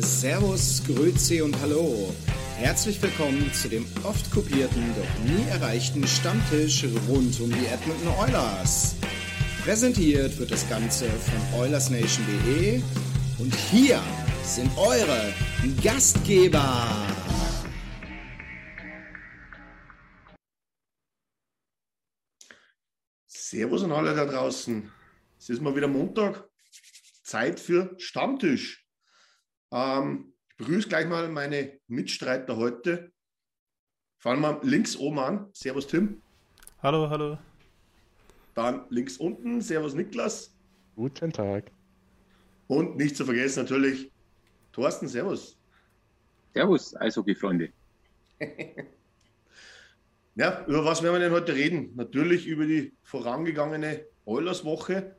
Servus, Grüezi und Hallo. Herzlich willkommen zu dem oft kopierten, doch nie erreichten Stammtisch rund um die Edmonton Oilers. Präsentiert wird das Ganze von OilersNation.de und hier sind eure Gastgeber. Servus an alle da draußen. Es ist mal wieder Montag. Zeit für Stammtisch. Ähm, ich begrüße gleich mal meine Mitstreiter heute. Fangen wir links oben an. Servus Tim. Hallo, hallo. Dann links unten. Servus Niklas. Guten Tag. Und nicht zu vergessen natürlich Thorsten. Servus. Servus, Eishockey-Freunde. Ja, über was werden wir denn heute reden? Natürlich über die vorangegangene Oilers-Woche.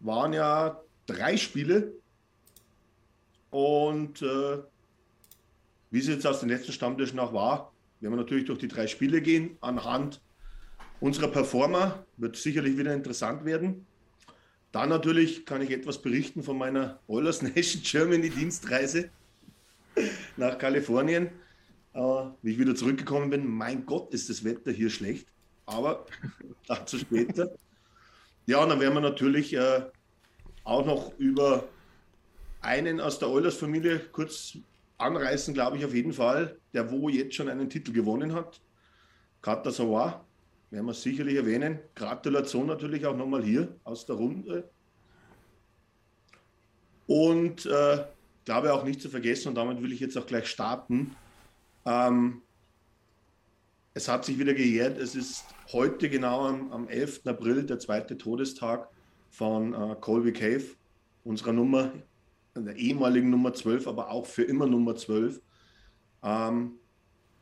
Waren ja drei Spiele. Und äh, wie es jetzt aus den letzten Stammtischen auch war, werden wir natürlich durch die drei Spiele gehen. Anhand unserer Performer wird sicherlich wieder interessant werden. Dann natürlich kann ich etwas berichten von meiner Oilers Nation Germany Dienstreise nach Kalifornien. Äh, wie ich wieder zurückgekommen bin, mein Gott, ist das Wetter hier schlecht. Aber dazu später. Ja, und dann werden wir natürlich äh, auch noch über einen aus der Oilers-Familie kurz anreißen, glaube ich auf jeden Fall, der wo jetzt schon einen Titel gewonnen hat. Kata Sawar, werden wir sicherlich erwähnen. Gratulation natürlich auch nochmal hier aus der Runde. Und äh, glaube auch nicht zu vergessen, und damit will ich jetzt auch gleich starten. Ähm, es hat sich wieder gejährt. Es ist heute genau am, am 11. April der zweite Todestag von äh, Colby Cave, unserer Nummer, der ehemaligen Nummer 12, aber auch für immer Nummer 12. Ähm,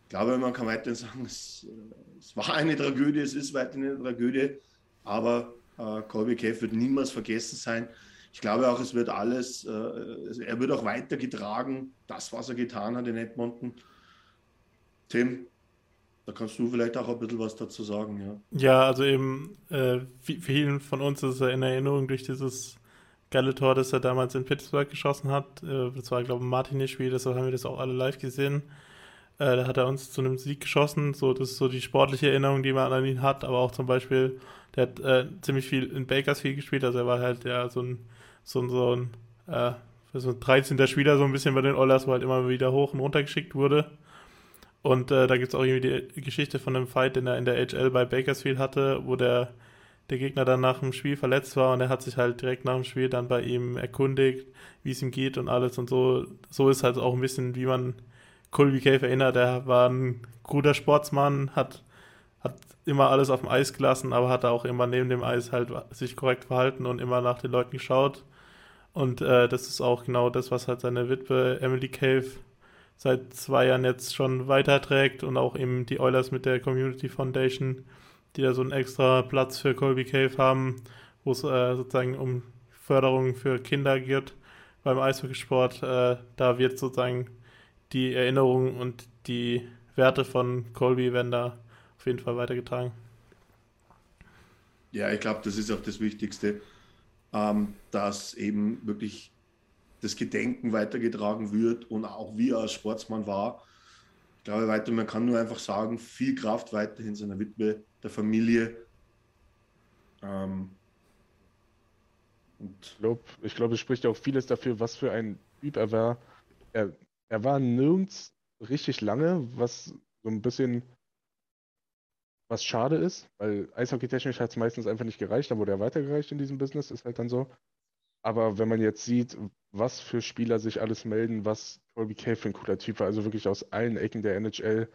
ich glaube, man kann weiterhin sagen, es, äh, es, war eine Tragödie, es ist weiterhin eine Tragödie, aber äh, Colby Cave wird niemals vergessen sein. Ich glaube auch, es wird alles, äh, er wird auch weitergetragen, das, was er getan hat in Edmonton. Tim, da kannst du vielleicht auch ein bisschen was dazu sagen, ja. Ja, also eben, äh, vielen von uns ist er in Erinnerung durch dieses geile Tor, das er damals in Pittsburgh geschossen hat. Äh, das war, glaube ich, ein Martinez-Spiel, deshalb haben wir das auch alle live gesehen. Äh, da hat er uns zu einem Sieg geschossen. So, das ist so die sportliche Erinnerung, die man an ihn hat, aber auch zum Beispiel, der hat äh, ziemlich viel in Bakersfield gespielt, also er war halt ja so ein, so ein, so ein, äh, so ein 13. Spieler, so ein bisschen bei den Oilers, wo halt immer wieder hoch und runter geschickt wurde. Und äh, da gibt es auch irgendwie die Geschichte von einem Fight, den er in der HL bei Bakersfield hatte, wo der, der Gegner dann nach dem Spiel verletzt war und er hat sich halt direkt nach dem Spiel dann bei ihm erkundigt, wie es ihm geht und alles und so. So ist halt auch ein bisschen, wie man Colby Cave erinnert. Er war ein guter Sportsmann, hat, hat immer alles auf dem Eis gelassen, aber hat auch immer neben dem Eis halt sich korrekt verhalten und immer nach den Leuten geschaut. Und äh, das ist auch genau das, was halt seine Witwe Emily Cave seit zwei Jahren jetzt schon weiterträgt und auch eben die Oilers mit der Community Foundation, die da so einen extra Platz für Colby Cave haben, wo es äh, sozusagen um Förderung für Kinder geht beim Eishockeysport. Äh, da wird sozusagen die Erinnerung und die Werte von Colby werden da auf jeden Fall weitergetragen. Ja, ich glaube, das ist auch das Wichtigste, ähm, dass eben wirklich das Gedenken weitergetragen wird und auch wie er als Sportsmann war. Ich glaube weiter, man kann nur einfach sagen, viel Kraft weiterhin seiner Witwe, der Familie. Ähm, ich glaube, glaub, es spricht auch vieles dafür, was für ein Typ er war. Er, er war nirgends richtig lange, was so ein bisschen was schade ist, weil eishockeytechnisch hat es meistens einfach nicht gereicht, dann wurde er weitergereicht in diesem Business, ist halt dann so. Aber wenn man jetzt sieht, was für Spieler sich alles melden, was Colby Cave für ein cooler Typ war, also wirklich aus allen Ecken der NHL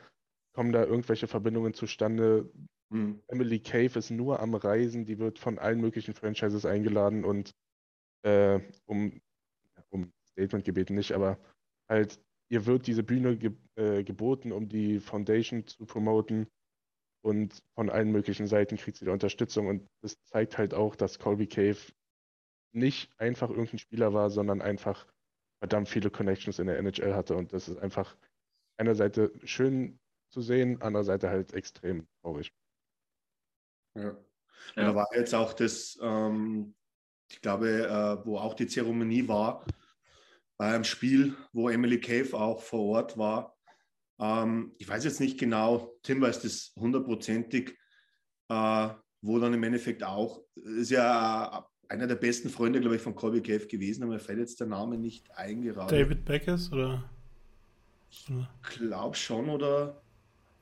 kommen da irgendwelche Verbindungen zustande. Mhm. Emily Cave ist nur am Reisen, die wird von allen möglichen Franchises eingeladen und äh, um, um Statement gebeten nicht, aber halt, ihr wird diese Bühne ge äh, geboten, um die Foundation zu promoten und von allen möglichen Seiten kriegt sie da Unterstützung und das zeigt halt auch, dass Colby Cave nicht einfach irgendein Spieler war, sondern einfach verdammt viele Connections in der NHL hatte und das ist einfach einerseits schön zu sehen, andererseits halt extrem traurig. Ja. ja. Da war jetzt auch das, ähm, ich glaube, äh, wo auch die Zeremonie war, bei einem Spiel, wo Emily Cave auch vor Ort war, ähm, ich weiß jetzt nicht genau, Tim weiß das hundertprozentig, äh, wo dann im Endeffekt auch, ist ja einer der besten Freunde, glaube ich, von Colby Cave gewesen, aber mir fällt jetzt der Name nicht ein gerade. David Beckers oder? Ich glaube schon, oder,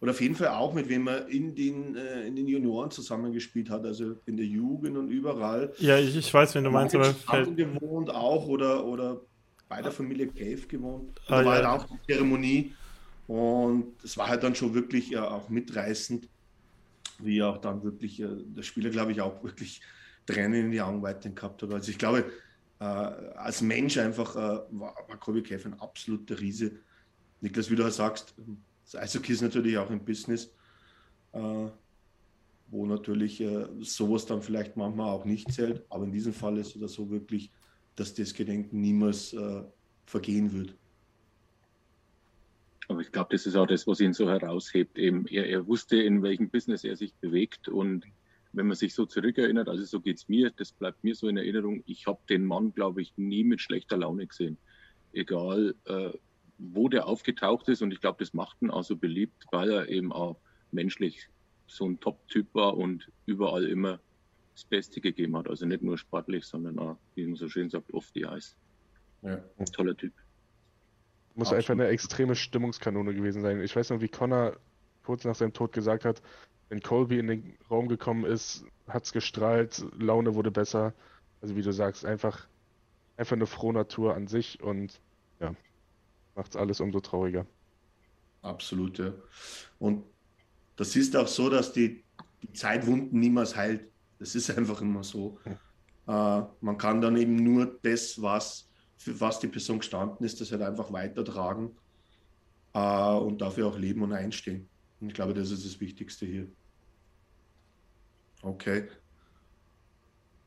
oder auf jeden Fall auch, mit wem er in den, äh, in den Junioren zusammengespielt hat, also in der Jugend und überall. Ja, ich, ich weiß, wenn du meinst, aber fällt... gewohnt auch oder, oder bei der Familie Cave gewohnt. Ah, da war ja. halt auch die Zeremonie und es war halt dann schon wirklich äh, auch mitreißend, wie auch dann wirklich äh, der Spieler, glaube ich, auch wirklich Tränen in die Augen weiterhin gehabt hat. Also ich glaube, äh, als Mensch einfach äh, war, war Kobe Kev ein absoluter Riese. Niklas, wie du halt sagst, das Eishockey ist natürlich auch ein Business, äh, wo natürlich äh, sowas dann vielleicht manchmal auch nicht zählt. Aber in diesem Fall ist es so wirklich, dass das Gedenken niemals vergehen wird. Aber ich glaube, das ist auch das, was ihn so heraushebt. Eben, er, er wusste, in welchem Business er sich bewegt. Und wenn man sich so zurückerinnert, also so geht es mir, das bleibt mir so in Erinnerung, ich habe den Mann, glaube ich, nie mit schlechter Laune gesehen. Egal, äh, wo der aufgetaucht ist. Und ich glaube, das macht ihn auch so beliebt, weil er eben auch menschlich so ein Top-Typ war und überall immer das Beste gegeben hat. Also nicht nur sportlich, sondern auch, wie man so schön sagt, off the ice. Ja. Toller Typ. Muss Absolut. einfach eine extreme Stimmungskanone gewesen sein. Ich weiß noch, wie Connor kurz nach seinem Tod gesagt hat, wenn Colby in den Raum gekommen ist, hat es gestrahlt, Laune wurde besser. Also wie du sagst, einfach, einfach eine frohe Natur an sich und ja, macht es alles umso trauriger. Absolut, ja. Und das ist auch so, dass die, die Zeit Wunden niemals heilt. Das ist einfach immer so. Hm. Äh, man kann dann eben nur das, was für was die Person gestanden ist, das halt einfach weitertragen äh, und dafür auch leben und einstehen. Und ich glaube, das ist das Wichtigste hier. Okay.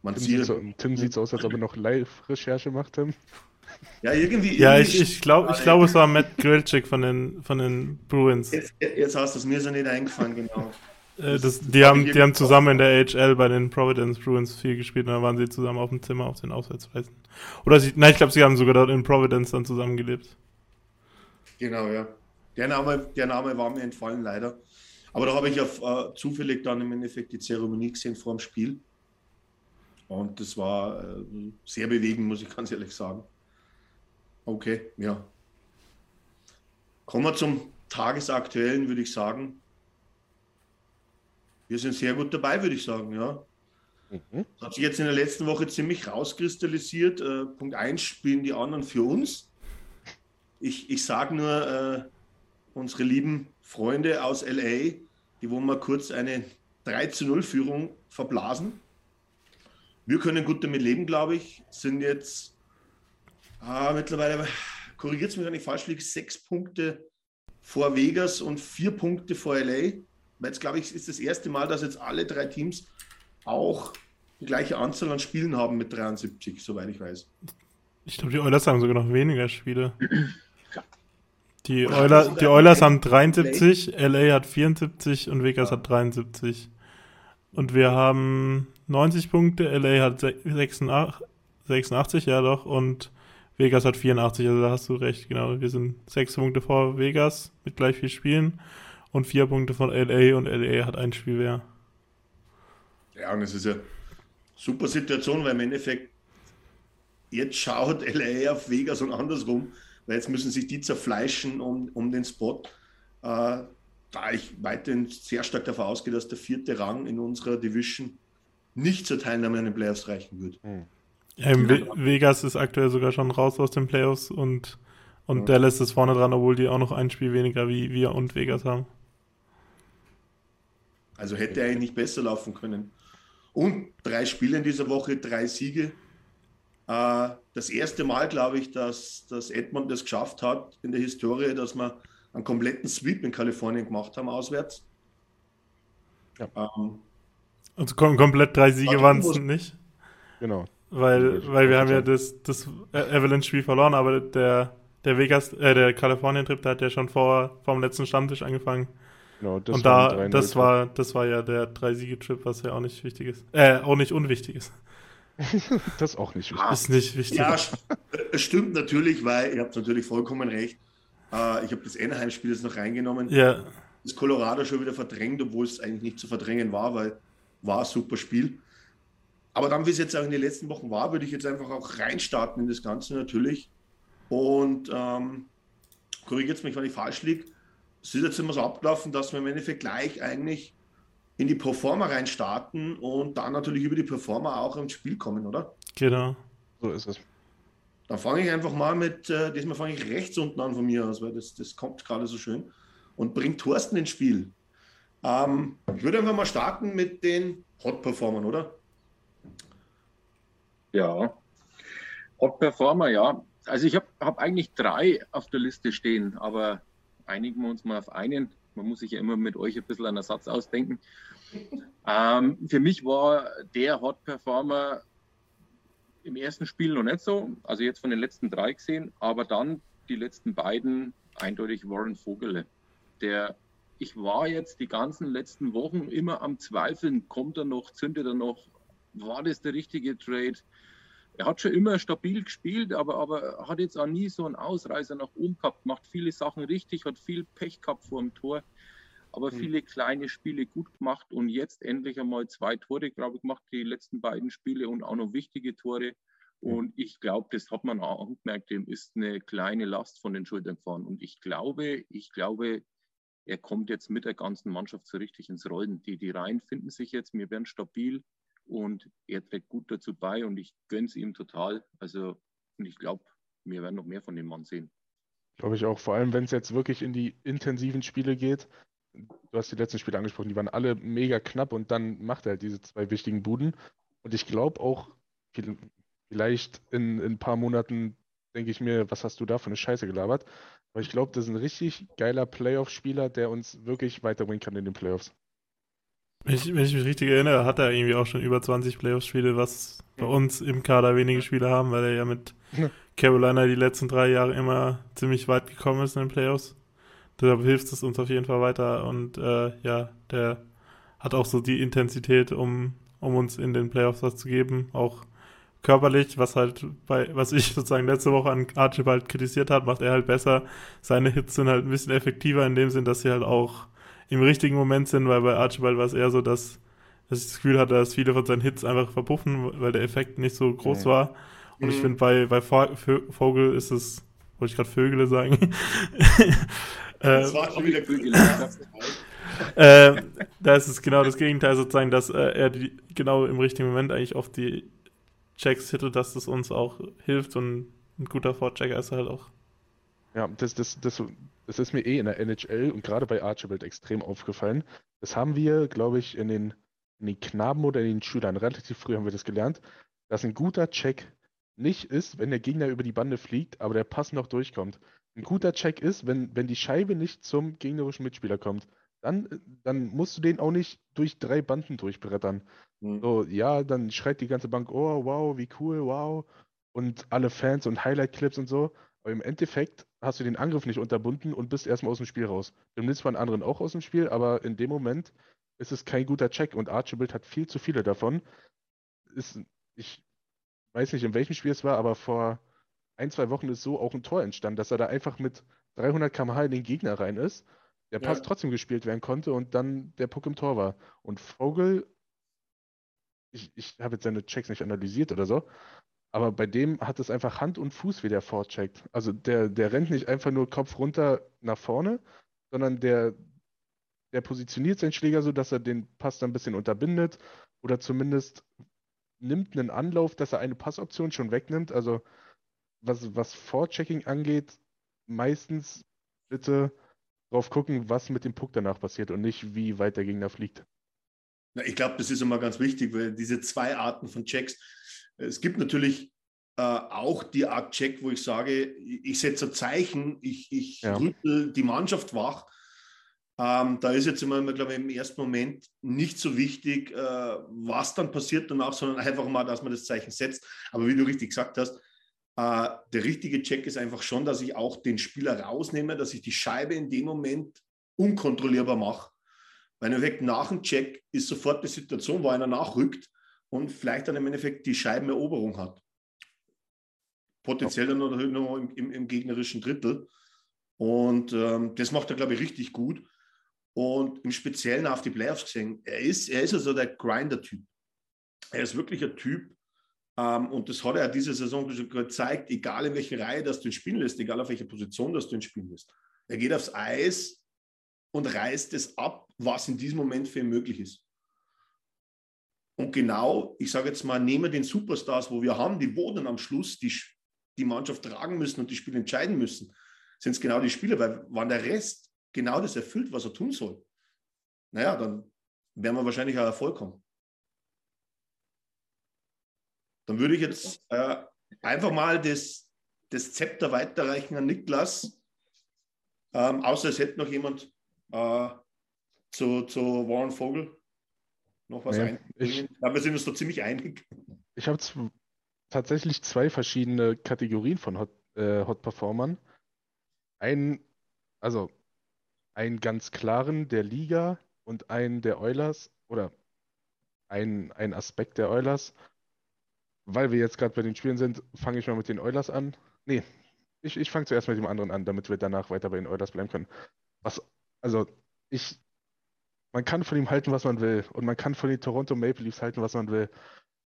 Man Tim sieht so, Tim sieht aus, als ob er noch Live-Recherche macht, Tim. Ja, irgendwie. Ja, ich, ich glaube, ich glaub, es war Matt Grilchik von den, von den Bruins. Jetzt, jetzt hast du es mir so nicht eingefallen, genau. Äh, das, die, haben, die haben zusammen in der AHL bei den Providence Bruins viel gespielt und dann waren sie zusammen auf dem Zimmer auf den Auswärtsreisen. Oder sie, nein, ich glaube, sie haben sogar dort in Providence dann zusammengelebt. Genau, ja. Der Name, der Name war mir entfallen, leider. Aber da habe ich auf, äh, zufällig dann im Endeffekt die Zeremonie gesehen vor dem Spiel. Und das war äh, sehr bewegend, muss ich ganz ehrlich sagen. Okay, ja. Kommen wir zum Tagesaktuellen, würde ich sagen wir sind sehr gut dabei, würde ich sagen, ja. Mhm. Das hat sich jetzt in der letzten Woche ziemlich rauskristallisiert. Äh, Punkt 1 spielen die anderen für uns. Ich, ich sage nur, äh, unsere lieben Freunde aus LA, die wollen mal kurz eine 3 zu 0 Führung verblasen. Wir können gut damit leben, glaube ich. Sind jetzt ah, mittlerweile, korrigiert es mich, wenn ich falsch liege, sechs Punkte vor Vegas und vier Punkte vor LA. Weil jetzt, glaube ich, ist das erste Mal, dass jetzt alle drei Teams auch die gleiche Anzahl an Spielen haben mit 73, soweit ich weiß. Ich glaube, die Oilers haben sogar noch weniger Spiele. Die, Euler, die Oilers haben 73, LA hat 74 und Vegas hat 73. Und wir haben 90 Punkte, LA hat 86, 86, ja doch, und Vegas hat 84, also da hast du recht, genau. Wir sind sechs Punkte vor Vegas mit gleich viel Spielen und vier Punkte von LA und LA hat ein Spiel mehr. Ja, und es ist ja super Situation, weil im Endeffekt jetzt schaut LA auf Vegas und andersrum, weil jetzt müssen sich die zerfleischen um, um den Spot. Äh, da ich weiterhin sehr stark davon ausgehe, dass der vierte Rang in unserer Division nicht zur Teilnahme an den Playoffs reichen wird. Hm. Ja, Vegas ist aktuell sogar schon raus aus den Playoffs und, und ja. Dallas ist vorne dran, obwohl die auch noch ein Spiel weniger wie wir und Vegas haben. Also hätte eigentlich nicht besser laufen können. Und drei Spiele in dieser Woche, drei Siege. Äh, das erste Mal, glaube ich, dass, dass Edmond das geschafft hat in der Historie, dass wir einen kompletten Sweep in Kalifornien gemacht haben, auswärts. Ja. Ähm, also kom komplett drei Siege waren es nicht. Genau. Weil, weil wir haben ja das, das Avalanche-Spiel verloren, aber der, der Vegas, äh, der Kalifornien-Trip, der hat ja schon vor, vor dem letzten Stammtisch angefangen. Genau, das Und da, das war, das war ja der Drei-Siege-Trip, was ja auch nicht wichtig ist. Äh, auch nicht unwichtig ist. das ist auch nicht wichtig. Ist nicht wichtig. Ja, es stimmt natürlich, weil ihr habt natürlich vollkommen recht. Äh, ich habe das Anaheim-Spiel jetzt noch reingenommen. Ja. Das Colorado schon wieder verdrängt, obwohl es eigentlich nicht zu verdrängen war, weil war ein super Spiel. Aber dann, wie es jetzt auch in den letzten Wochen war, würde ich jetzt einfach auch reinstarten in das Ganze natürlich. Und ähm, korrigiert mich, wenn ich falsch liege. Es ist jetzt immer so abgelaufen, dass wir im Endeffekt gleich eigentlich in die Performer reinstarten und dann natürlich über die Performer auch ins Spiel kommen, oder? Genau. So ist es. Dann fange ich einfach mal mit, äh, diesmal fange ich rechts unten an von mir aus, weil das, das kommt gerade so schön und bringt Thorsten ins Spiel. Ähm, ich würde einfach mal starten mit den Hot-Performern, oder? Ja, Hot Performer, ja. Also ich habe hab eigentlich drei auf der Liste stehen, aber einigen wir uns mal auf einen. Man muss sich ja immer mit euch ein bisschen einen Ersatz ausdenken. Ähm, für mich war der Hot Performer im ersten Spiel noch nicht so, also jetzt von den letzten drei gesehen, aber dann die letzten beiden eindeutig Warren Vogele. Der, ich war jetzt die ganzen letzten Wochen immer am Zweifeln, kommt er noch, zündet er noch, war das der richtige Trade? Er hat schon immer stabil gespielt, aber, aber hat jetzt auch nie so einen Ausreißer nach oben gehabt, macht viele Sachen richtig, hat viel Pech gehabt vor dem Tor, aber mhm. viele kleine Spiele gut gemacht und jetzt endlich einmal zwei Tore, glaube ich, gemacht, die letzten beiden Spiele und auch noch wichtige Tore. Hm. Und ich glaube, das hat man auch gemerkt, dem ist eine kleine Last von den Schultern gefahren. Und ich glaube, ich glaube, er kommt jetzt mit der ganzen Mannschaft so richtig ins Rollen. Die, die Reihen finden sich jetzt, wir werden stabil und er trägt gut dazu bei und ich gönne es ihm total. Also, und ich glaube, wir werden noch mehr von dem Mann sehen. Glaube ich auch, vor allem wenn es jetzt wirklich in die intensiven Spiele geht. Du hast die letzten Spiele angesprochen, die waren alle mega knapp und dann macht er halt diese zwei wichtigen Buden. Und ich glaube auch, vielleicht in, in ein paar Monaten denke ich mir, was hast du da für eine Scheiße gelabert? Aber ich glaube, das ist ein richtig geiler Playoff-Spieler, der uns wirklich weiterbringen kann in den Playoffs. Wenn ich, wenn ich mich richtig erinnere, hat er irgendwie auch schon über 20 Playoff-Spiele, was bei uns im Kader wenige Spiele haben, weil er ja mit Carolina die letzten drei Jahre immer ziemlich weit gekommen ist in den Playoffs. Deshalb hilft es uns auf jeden Fall weiter und äh, ja, der hat auch so die Intensität, um, um uns in den Playoffs was zu geben, auch körperlich, was halt bei, was ich sozusagen letzte Woche an Archibald kritisiert hat, macht er halt besser. Seine Hits sind halt ein bisschen effektiver in dem Sinn, dass sie halt auch im richtigen Moment sind, weil bei Archibald war es eher so, dass, dass ich das Gefühl hatte, dass viele von seinen Hits einfach verpuffen, weil der Effekt nicht so groß mhm. war. Und ich mhm. finde, bei, bei Vogel ist es, wollte ich gerade Vögele sagen. das war schon wieder Vögele. äh, da ist es genau das Gegenteil sozusagen, dass äh, er die, genau im richtigen Moment eigentlich auf die Checks hittet, dass das uns auch hilft und ein guter Vorchecker ist er halt auch. Ja, das, das, das, das ist mir eh in der NHL und gerade bei Archibald extrem aufgefallen. Das haben wir, glaube ich, in den, in den Knaben oder in den Schülern, relativ früh haben wir das gelernt, dass ein guter Check nicht ist, wenn der Gegner über die Bande fliegt, aber der Pass noch durchkommt. Ein guter Check ist, wenn, wenn die Scheibe nicht zum gegnerischen Mitspieler kommt. Dann, dann musst du den auch nicht durch drei Banden durchbrettern. Mhm. So, ja, dann schreit die ganze Bank, oh, wow, wie cool, wow. Und alle Fans und Highlight-Clips und so. Aber im Endeffekt hast du den Angriff nicht unterbunden und bist erstmal aus dem Spiel raus. Du nimmst zwar einen anderen auch aus dem Spiel, aber in dem Moment ist es kein guter Check und Archibald hat viel zu viele davon. Ist, ich weiß nicht, in welchem Spiel es war, aber vor ein, zwei Wochen ist so auch ein Tor entstanden, dass er da einfach mit 300 km/h in den Gegner rein ist, der Pass ja. trotzdem gespielt werden konnte und dann der Puck im Tor war. Und Vogel, ich, ich habe jetzt seine Checks nicht analysiert oder so, Aber bei dem hat es einfach Hand und Fuß, wie der vorcheckt. Also der, der rennt nicht einfach nur Kopf runter nach vorne, sondern der, der positioniert seinen Schläger so, dass er den Pass dann ein bisschen unterbindet oder zumindest nimmt einen Anlauf, dass er eine Passoption schon wegnimmt. Also was, was Vorchecking angeht, meistens bitte drauf gucken, was mit dem Puck danach passiert und nicht, wie weit der Gegner fliegt. Ich glaube, das ist immer ganz wichtig, weil diese zwei Arten von Checks, es gibt natürlich äh, auch die Art Check, wo ich sage, ich setze ein Zeichen, ich, ich ja. rüttel die Mannschaft wach. Ähm, da ist jetzt immer, glaube ich, im ersten Moment nicht so wichtig, äh, was dann passiert danach, sondern einfach mal, dass man das Zeichen setzt. Aber wie du richtig gesagt hast, äh, der richtige Check ist einfach schon, dass ich auch den Spieler rausnehme, dass ich die Scheibe in dem Moment unkontrollierbar mache. Weil im Endeffekt nach dem Check ist sofort die Situation, wo einer nachrückt und vielleicht dann im Endeffekt die Scheibeneroberung hat. Potenziell dann noch im, im, im gegnerischen Drittel. Und ähm, das macht er, glaube ich, richtig gut. Und im Speziellen auf die Playoffs gesehen, er ist, er ist also der Grinder-Typ. Er ist wirklich ein Typ, ähm, und das hat er diese Saison schon gezeigt, egal in welcher Reihe das du ihn spielen lässt, egal auf welcher Position das du ihn spielen lässt. Er geht aufs Eis und reißt es ab, was in diesem Moment für ihn möglich ist. Und genau, ich sage jetzt mal, neben den Superstars, wo wir haben, die dann am Schluss die, die Mannschaft tragen müssen und die Spiele entscheiden müssen, sind es genau die Spieler, weil wann der Rest genau das erfüllt, was er tun soll, naja, dann werden wir wahrscheinlich auch Erfolg haben. Dann würde ich jetzt äh, einfach mal das, das Zepter weiterreichen an Niklas. Ähm, außer es hätte noch jemand äh, zu, zu Warren Vogel noch was nee, einbringen. Ich, Aber wir sind uns da ziemlich einig. Ich habe tatsächlich zwei verschiedene Kategorien von Hot, äh, Hot Performern. Einen, also einen ganz klaren der Liga und einen der Oilers oder ein, ein Aspekt der Oilers weil wir jetzt gerade bei den Spielen sind, fange ich mal mit den Oilers an. Nee, ich, ich fange zuerst mit dem anderen an, damit wir danach weiter bei den Oilers bleiben können. Was, also, ich, man kann von ihm halten, was man will. Und man kann von den Toronto Maple Leafs halten, was man will.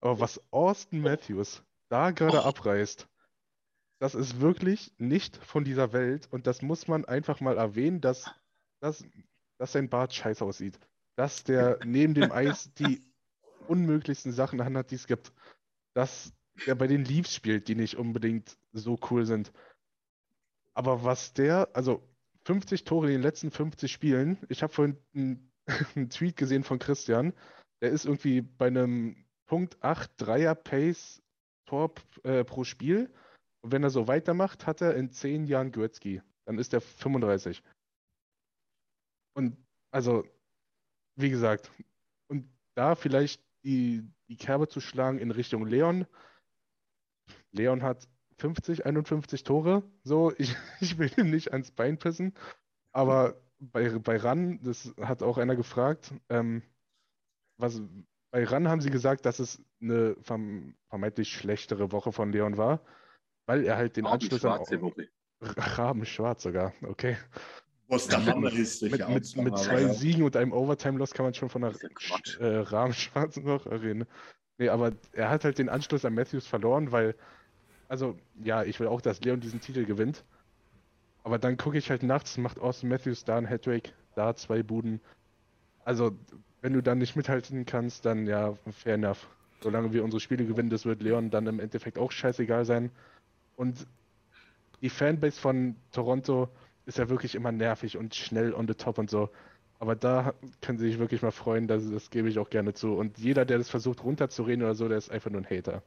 Aber was Austin Matthews da gerade abreißt, das ist wirklich nicht von dieser Welt. Und das muss man einfach mal erwähnen, dass, dass, dass sein Bart scheiße aussieht. Dass der neben dem Eis die unmöglichsten Sachen hat, die es gibt dass er bei den Leafs spielt, die nicht unbedingt so cool sind. Aber was der, also 50 Tore in den letzten 50 Spielen, ich habe vorhin einen, einen, Tweet gesehen von Christian, der ist irgendwie bei einem Punkt 8 Dreier Pace Tor äh, pro Spiel. Und wenn er so weitermacht, hat er in 10 Jahren Götzky. Dann ist er 35. Und also, wie gesagt, und da vielleicht die, die Kerbe zu schlagen in Richtung Leon. Leon hat 50, 51 Tore. So, ich, ich will ihm nicht ans Bein pissen. Aber bei, bei RAN, das hat auch einer gefragt, ähm, was, bei RAN haben sie gesagt, dass es eine vermeintlich schlechtere Woche von Leon war, weil er halt den Anschluss an. Woche. Rabenschwarz sogar, okay. Was der Hammer ist. Mit, mit, mit zwei ja. Siegen und einem Overtime-Loss kann man schon von einer äh, Rahmenschwarz noch reden. Nee, aber er hat halt den Anschluss an Matthews verloren, weil, also, ja, ich will auch, dass Leon diesen Titel gewinnt. Aber dann gucke ich halt nachts, macht Austin Matthews da ein Hattrick, da zwei Buden. Also, wenn du dann nicht mithalten kannst, dann ja, fair enough. Solange wir unsere Spiele gewinnen, das wird Leon dann im Endeffekt auch scheißegal sein. Und die Fanbase von Toronto, ist ja wirklich immer nervig und schnell on the top und so. Aber da können sie sich wirklich mal freuen, das, das gebe ich auch gerne zu. Und jeder, der das versucht runterzureden oder so, der ist einfach nur ein Hater.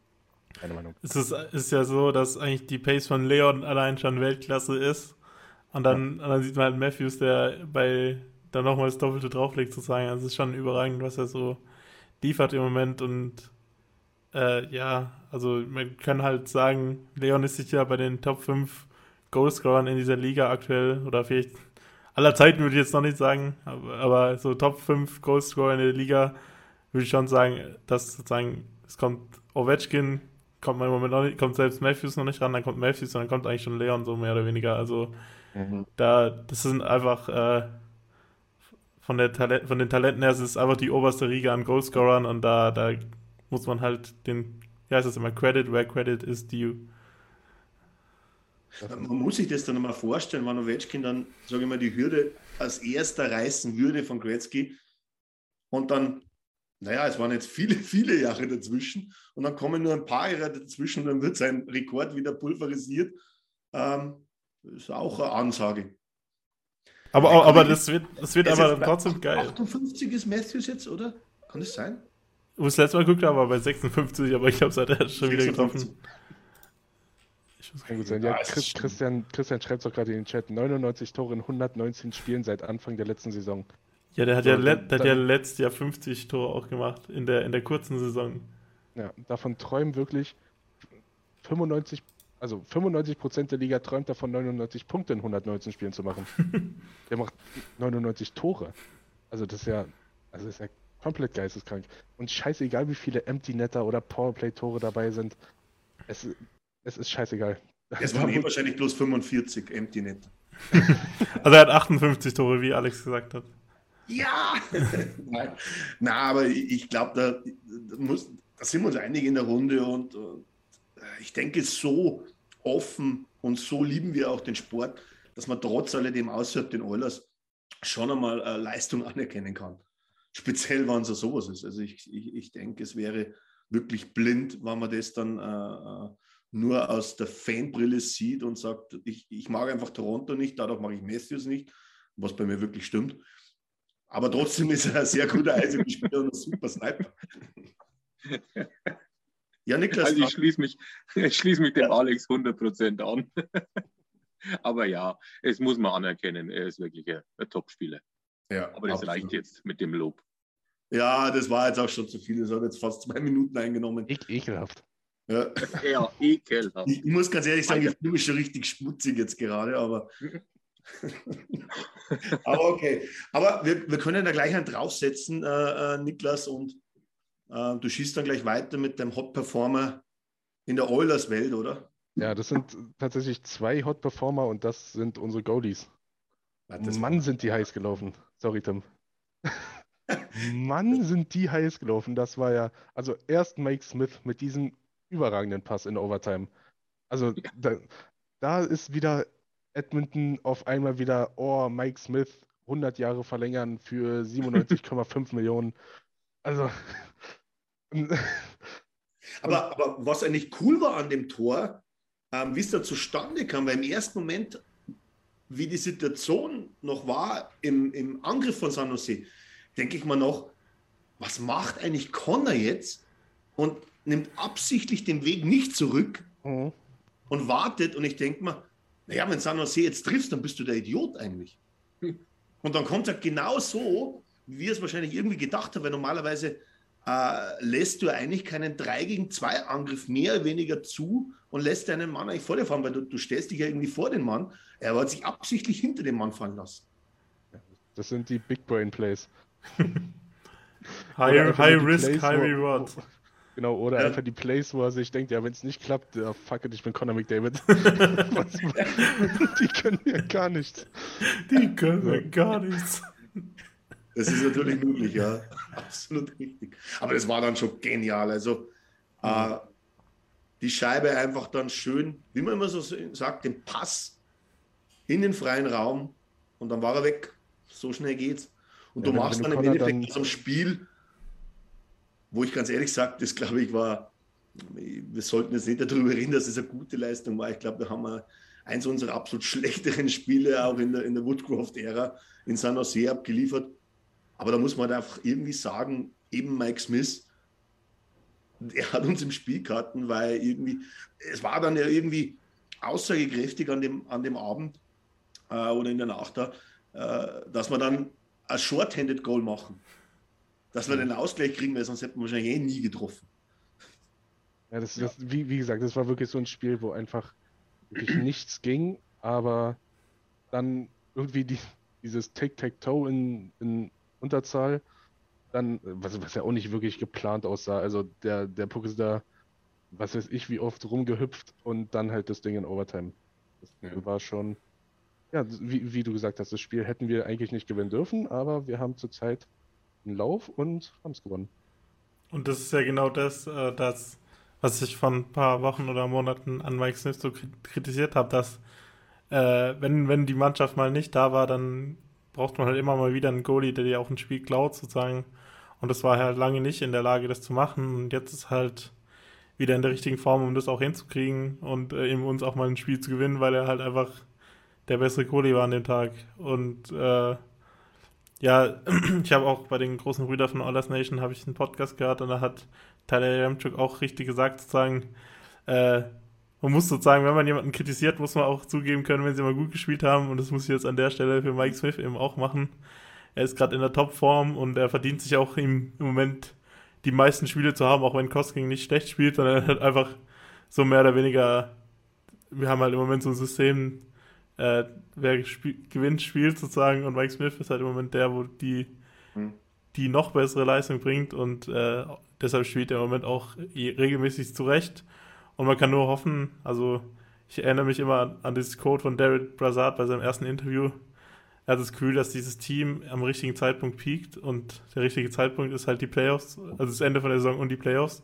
Keine Meinung. Es ist, ist ja so, dass eigentlich die Pace von Leon allein schon Weltklasse ist. Und dann, ja. und dann sieht man halt Matthews, der bei dann nochmal das Doppelte drauflegt, sozusagen. Also es ist schon überragend, was er so liefert im Moment. Und äh, ja, also man kann halt sagen, Leon ist sich ja bei den Top 5 Goalscorern in dieser Liga aktuell oder vielleicht aller Zeiten würde ich jetzt noch nicht sagen, aber, aber so Top 5 Goalscorer in der Liga würde ich schon sagen, dass sozusagen es kommt Ovechkin, kommt man im Moment noch nicht, kommt selbst Matthews noch nicht ran, dann kommt Matthews und dann kommt eigentlich schon Leon so mehr oder weniger. Also mhm. da, das sind einfach äh, von, der Talent, von den Talenten her ist es einfach die oberste Riege an Goalscorern und da, da muss man halt den wie heißt das immer, Credit where credit is due. Man muss sich das dann mal vorstellen, wenn Ovechkin dann, sage ich mal, die Hürde als erster reißen würde von Gretzky und dann, naja, es waren jetzt viele, viele Jahre dazwischen und dann kommen nur ein paar Jahre dazwischen und dann wird sein Rekord wieder pulverisiert. Ähm, ist auch eine Ansage. Aber, aber, aber das wird, das wird aber trotzdem geil. 58 ist Matthews jetzt, oder? Kann das sein? Wo das letzte Mal geguckt habe, war bei 56, aber ich glaube, es hat er schon wieder getroffen. Kann gut sein. Ja, Chris, Christian, Christian schreibt doch gerade in den Chat: 99 Tore in 119 Spielen seit Anfang der letzten Saison. Ja, der hat, so, ja, dann, der hat ja letztes Jahr 50 Tore auch gemacht in der, in der kurzen Saison. Ja, davon träumen wirklich 95, also 95 Prozent der Liga träumt davon, 99 Punkte in 119 Spielen zu machen. der macht 99 Tore. Also das ist ja, also das ist ja komplett geisteskrank. Und scheißegal, wie viele Empty-Netter oder Powerplay-Tore dabei sind. Es, es ist scheißegal. Es waren eh wahrscheinlich bloß 45 Empty Net. also er hat 58 Tore, wie Alex gesagt hat. Ja! Nein. Na, aber ich glaube, da, da, da sind wir uns einig in der Runde und, und ich denke, so offen und so lieben wir auch den Sport, dass man trotz alledem außerhalb den Oilers schon einmal äh, Leistung anerkennen kann. Speziell, wenn es so sowas ist. Also ich, ich, ich denke, es wäre wirklich blind, wenn man das dann äh, äh nur aus der Fanbrille sieht und sagt, ich, ich mag einfach Toronto nicht, dadurch mag ich Matthews nicht, was bei mir wirklich stimmt. Aber trotzdem ist er ein sehr guter Eishockeyspieler und ein super Sniper. ja, Niklas. Also ich schließe mich, ich schließe mich dem Alex 100% an. Aber ja, es muss man anerkennen, er ist wirklich ein, ein Top-Spieler. Ja, Aber das absolut. reicht jetzt mit dem Lob. Ja, das war jetzt auch schon zu viel. Das hat jetzt fast zwei Minuten eingenommen. E ekelhaft. Ja, ja ekelhaft. Ich, ich, muss ganz ehrlich sagen, ich fühle mich schon richtig schmutzig jetzt gerade, aber. aber okay. Aber wir, wir können da gleich einen draufsetzen, äh, äh, Niklas, und du schießt dann gleich weiter mit dem Hot Performer in der Oilers-Welt, oder? Ja, das sind tatsächlich zwei Hot Performer und das sind unsere Goalies. Mann, sind die heiß gelaufen. Sorry, Tim. Mann, sind die heiß gelaufen. Das war ja, also erst Mike Smith mit diesem überragenden Pass in Overtime. Also da, da, ist wieder Edmonton auf einmal wieder, oh, Mike Smith 100 Jahre verlängern für 97,5 Millionen. Also. aber, aber was eigentlich cool war an dem Tor, ähm, wie es da zustande kam, weil im ersten Moment, wie die Situation noch war im, im Angriff von San Jose, denke ich mal noch, was macht eigentlich Connor jetzt? Und nimmt absichtlich den Weg nicht zurück mhm. und wartet. Und ich denke mir, naja, wenn San Jose jetzt triffst, dann bist du der Idiot eigentlich. Und dann kommt er genau so, wie er es wahrscheinlich irgendwie gedacht hat, weil normalerweise äh, lässt du eigentlich keinen 3 gegen 2 Angriff mehr oder weniger zu und lässt deinen Mann eigentlich vor dir fahren, weil du, du stellst dich ja irgendwie vor den Mann. Er hat sich absichtlich hinter dem Mann fallen lassen. Das sind die Big Brain Plays. high, high Risk, High Reward. Genau, oder ja. einfach die Plays, wo er sich denkt, ja, wenn es nicht klappt, ja, fuck it, ich bin Conor McDavid. die können ja gar nichts. Die können ja gar nichts. Das ist natürlich möglich, ja. Absolut richtig. Aber das war dann schon genial. Also mhm. äh, die Scheibe einfach dann schön, wie man immer so sagt, den Pass in den freien Raum und dann war er weg. So schnell geht's. Und ja, du machst dann im Endeffekt aus dem Spiel wo ich ganz ehrlich sage, das glaube ich war, wir sollten jetzt nicht darüber reden, dass es eine gute Leistung war. Ich glaube, wir haben eins unserer absolut schlechteren Spiele auch in der, in der Woodcroft-Ära in San Jose abgeliefert. Aber da muss man halt einfach irgendwie sagen, eben Mike Smith, der hat uns im Spiel gehalten, weil irgendwie, es war dann ja irgendwie aussagekräftig an dem, an dem Abend äh, oder in der Nacht da, äh, dass wir dann ein Short-Handed Goal machen dass wir den Ausgleich kriegen, weil sonst hätten wir wahrscheinlich eh nie getroffen. Ja, das, ja. Das, wie, wie gesagt, das war wirklich so ein Spiel, wo einfach wirklich nichts ging, aber dann irgendwie die, dieses Tic-Tac-Toe in, in Unterzahl, dann, was, was ja auch nicht wirklich geplant aussah. Also der, der Puck ist da, was weiß ich, wie oft rumgehüpft und dann halt das Ding in Overtime. Das ja. war schon, ja, wie, wie du gesagt hast, das Spiel hätten wir eigentlich nicht gewinnen dürfen, aber wir haben zurzeit einen Lauf und haben es gewonnen. Und das ist ja genau das, äh, das was ich vor ein paar Wochen oder Monaten an Mike Smith so kritisiert habe, dass äh, wenn, wenn die Mannschaft mal nicht da war, dann braucht man halt immer mal wieder einen Goalie, der dir auch ein Spiel klaut, sozusagen. Und das war halt lange nicht in der Lage, das zu machen. Und jetzt ist halt wieder in der richtigen Form, um das auch hinzukriegen und äh, eben uns auch mal ein Spiel zu gewinnen, weil er halt einfach der bessere Goalie war an dem Tag. Und äh, ja, ich habe auch bei den großen Brüdern von Oilers Nation habe ich einen Podcast gehört und da hat Tyler Remchuk auch richtig gesagt, sozusagen, äh, man muss sozusagen, wenn man jemanden kritisiert, muss man auch zugeben können, wenn sie mal gut gespielt haben. Und das muss ich jetzt an der Stelle für Mike Smith eben auch machen. Er ist gerade in der Topform und er verdient sich auch im, im Moment die meisten Spiele zu haben, auch wenn Kosking nicht schlecht spielt, sondern er hat einfach so mehr oder weniger, wir haben halt im Moment so ein System, äh, wer spiel, gewinnt, spielt sozusagen und Mike Smith ist halt im Moment der, wo die, hm. die noch bessere Leistung bringt und äh, deshalb spielt er im Moment auch regelmäßig zurecht. Und man kann nur hoffen, also ich erinnere mich immer an, an dieses Code von David Brazard bei seinem ersten Interview. Er hat das Gefühl, dass dieses Team am richtigen Zeitpunkt piekt und der richtige Zeitpunkt ist halt die Playoffs, also das Ende von der Saison und die Playoffs.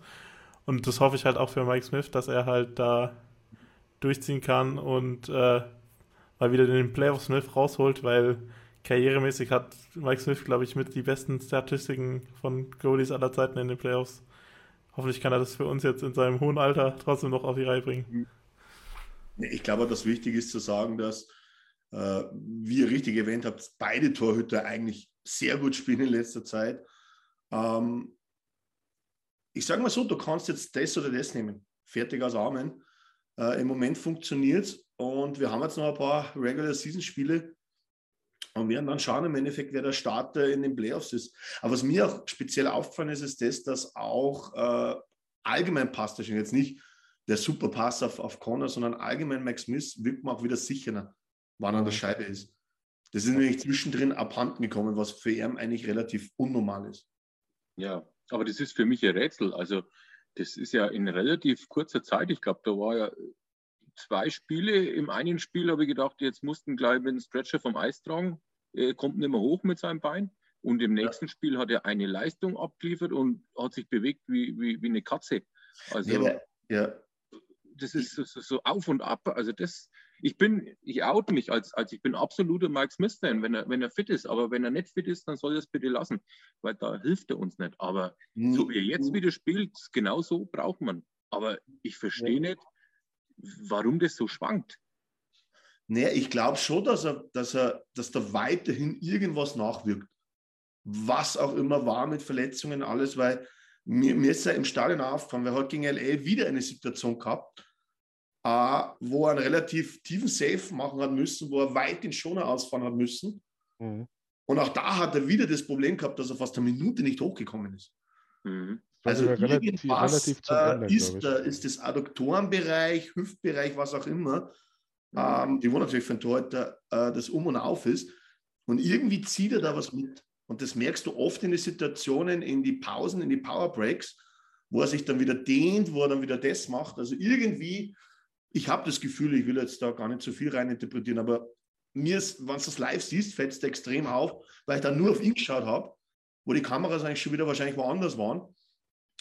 Und das hoffe ich halt auch für Mike Smith, dass er halt da durchziehen kann und äh, mal wieder den Playoff Smith rausholt, weil karrieremäßig hat Mike Smith, glaube ich, mit die besten Statistiken von Goalies aller Zeiten in den Playoffs. Hoffentlich kann er das für uns jetzt in seinem hohen Alter trotzdem noch auf die Reihe bringen. Ich glaube, das wichtig ist zu sagen, dass, äh, wie ihr richtig erwähnt habt, beide Torhüter eigentlich sehr gut spielen in letzter Zeit. Ähm, ich sage mal so, du kannst jetzt das oder das nehmen. Fertig aus Armen. Äh, Im Moment funktioniert es und wir haben jetzt noch ein paar Regular Season Spiele und werden dann schauen im Endeffekt, wer der Starter in den Playoffs ist. Aber was mir auch speziell aufgefallen ist, ist das, dass auch äh, allgemein passt das schon jetzt nicht der super Pass auf, auf Connor, sondern allgemein Max Smith wirkt man auch wieder sicherer, wann er an der Scheibe ist. Das ist nämlich zwischendrin abhanden gekommen, was für ihn eigentlich relativ unnormal ist. Ja, aber das ist für mich ein Rätsel. Also, das ist ja in relativ kurzer Zeit. Ich glaube, da war ja zwei Spiele. Im einen Spiel habe ich gedacht, jetzt mussten gleich mit dem Stretcher vom Eis tragen, er kommt nicht mehr hoch mit seinem Bein. Und im nächsten ja. Spiel hat er eine Leistung abgeliefert und hat sich bewegt wie, wie, wie eine Katze. Also, ja, ja. das ist so, so, auf und ab. Also, das, ich bin, ich out mich als, als ich bin absoluter Mike Smith-Fan, wenn er, wenn er fit ist. Aber wenn er nicht fit ist, dann soll er es bitte lassen, weil da hilft er uns nicht. Aber mhm. so wie er jetzt wieder spielt, genau so braucht man. Aber ich verstehe ja. nicht, warum das so schwankt. Naja, ich glaube schon, dass er, dass er, dass da weiterhin irgendwas nachwirkt. Was auch immer war mit Verletzungen, alles, weil mir, mir ist ja im Stadion aufgefallen, wir hat gegen LA wieder eine Situation gehabt, äh, wo er einen relativ tiefen Safe machen hat müssen, wo er weit den Schoner ausfahren hat müssen. Mhm. Und auch da hat er wieder das Problem gehabt, dass er fast eine Minute nicht hochgekommen ist. Mhm. Also relativ, relativ äh, Ende, ist, ist das Adduktorenbereich, Hüftbereich, was auch immer. Ähm, die wo natürlich für einen Torhüter äh, das Um und Auf ist. Und irgendwie zieht er da was mit. Und das merkst du oft in den Situationen, in die Pausen, in die Powerbreaks, wo er sich dann wieder dehnt, wo er dann wieder das macht. Also irgendwie, ich habe das Gefühl, ich will jetzt da gar nicht zu viel reininterpretieren, aber mir ist, wenn du das live siehst, fällt es extrem auf, weil ich dann nur auf ihn geschaut habe, wo die Kameras eigentlich schon wieder wahrscheinlich woanders waren.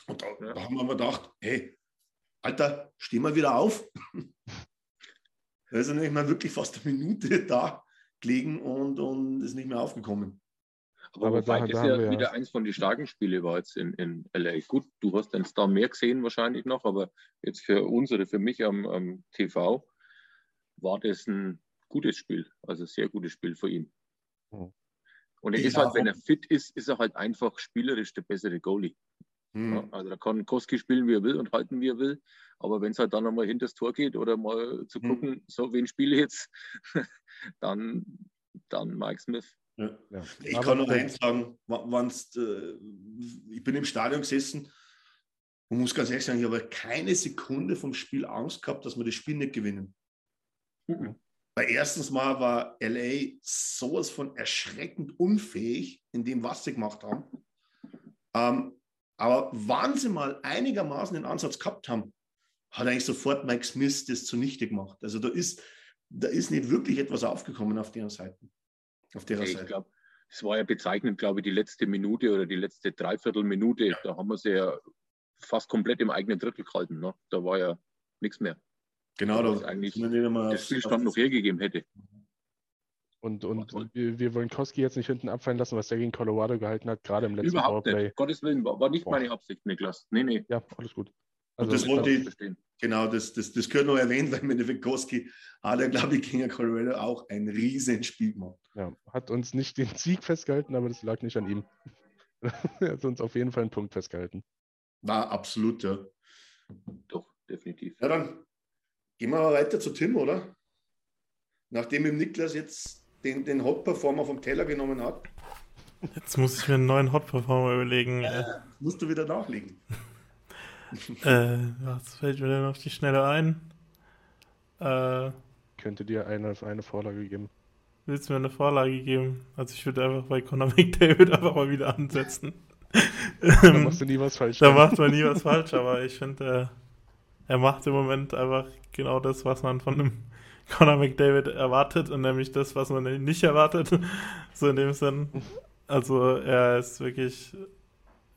Und da, da haben wir gedacht, hey, Alter, steh mal wieder auf. da ist er nämlich mal wirklich fast eine Minute da gelegen und, und ist nicht mehr aufgekommen. Aber, Aber da, ist da ja wieder eins von den starken Spielen war jetzt in, in LA. Gut, du hast den Star mehr gesehen wahrscheinlich noch, aber jetzt für uns oder für mich am, am TV war das ein gutes Spiel, also ein sehr gutes Spiel für ihn. Hm. Und er ja, ist halt, wenn er fit ist, ist er halt einfach spielerisch der bessere Goalie. Hm. Also da kann Koski spielen, wie er will und halten, wie er will. Aber wenn es halt dann nochmal hinter das Tor geht oder mal zu hm. gucken, hm. so, wen spiele ich jetzt, dann, dann Mike Smith. Ja. Ja. Ich Aber kann noch eins sagen, wann's, äh, ich bin im Stadion gesessen und muss ganz ehrlich sagen, ich habe keine Sekunde vom Spiel Angst gehabt, dass wir das Spiel nicht gewinnen. Mhm. Weil erstens mal war LA sowas von erschreckend unfähig in dem, was sie gemacht haben. Ähm, aber wann sie mal einigermaßen den Ansatz gehabt haben, hat eigentlich sofort Mike Smith das zunichte gemacht. Also da ist, da ist nicht wirklich etwas aufgekommen auf der Seite. Auf der ich Seite. es war ja bezeichnend, glaube ich, die letzte Minute oder die letzte Dreiviertelminute. Da haben wir sie ja fast komplett im eigenen Drittel gehalten. Ne? Da war ja nichts mehr. Genau, das eigentlich der Spielstand noch hergegeben hätte. Und, und, wir, wir, wollen Koski jetzt nicht hinten abfallen lassen, was der gegen Colorado gehalten hat, gerade im letzten Überhaupt Powerplay. Nicht. Gottes Willen, war, war nicht Boah. meine Absicht, Niklas. Nee, nee. Ja, alles gut. Also, und das wollte ich, verstehen. genau, das, das, das gehört noch erwähnt, weil im Endeffekt Koski hat er, glaube ich, gegen Colorado auch ein riesen Spiel gemacht. Ja, hat uns nicht den Sieg festgehalten, aber das lag nicht an ihm. er hat uns auf jeden Fall einen Punkt festgehalten. War absolut, ja. Doch, definitiv. Ja, dann gehen wir mal weiter zu Tim, oder? Nachdem im Niklas jetzt den, den Hot Performer vom Teller genommen hat. Jetzt muss ich mir einen neuen Hot Performer überlegen. Äh, musst du wieder nachlegen. äh, was fällt mir denn auf die Schnelle ein? Äh, Könnte dir eine, eine Vorlage geben. Willst du mir eine Vorlage geben? Also ich würde einfach bei Conor McDavid einfach mal wieder ansetzen. da machst du nie was falsch. Da macht man nie was falsch, aber ich finde, äh, er macht im Moment einfach genau das, was man von einem Conor McDavid erwartet und nämlich das, was man nicht erwartet. so in dem Sinn. Also er ist wirklich,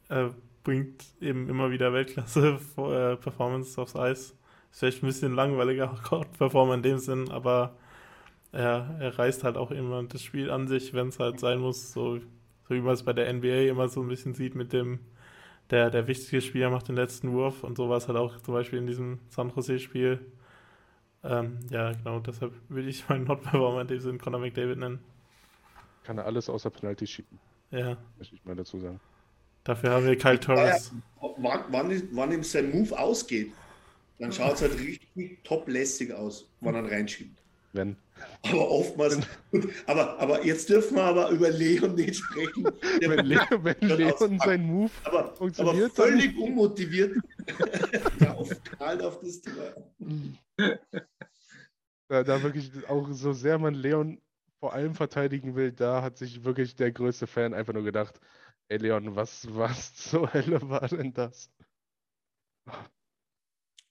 er bringt eben immer wieder Weltklasse-Performance aufs Eis. Ist vielleicht ein bisschen langweiliger Performer in dem Sinn, aber er, er reißt halt auch immer das Spiel an sich, wenn es halt sein muss, so, so wie man es bei der NBA immer so ein bisschen sieht mit dem, der, der wichtige Spieler macht den letzten Wurf und so war es halt auch zum Beispiel in diesem San Jose-Spiel. Ähm, ja, genau, deshalb würde ich meinen Not-Performer in dem Sinne Conor McDavid nennen. Kann er alles außer Penalty schieben. Ja. Möchte ich mal dazu sagen. Dafür haben wir Kyle Torres. Ja, wann, wann, wann ihm sein Move ausgeht, dann schaut es halt richtig top-lässig aus, wann er reinschiebt. Wenn. Aber oftmals. aber, aber jetzt dürfen wir aber über Leon nicht sprechen. wenn, Leon, wenn Leon sein Move aber, funktioniert. Aber völlig dann... unmotiviert knallt auf das Thema. Da, da wirklich auch so sehr man Leon vor allem verteidigen will, da hat sich wirklich der größte Fan einfach nur gedacht, ey Leon, was, was zur Hölle war denn das?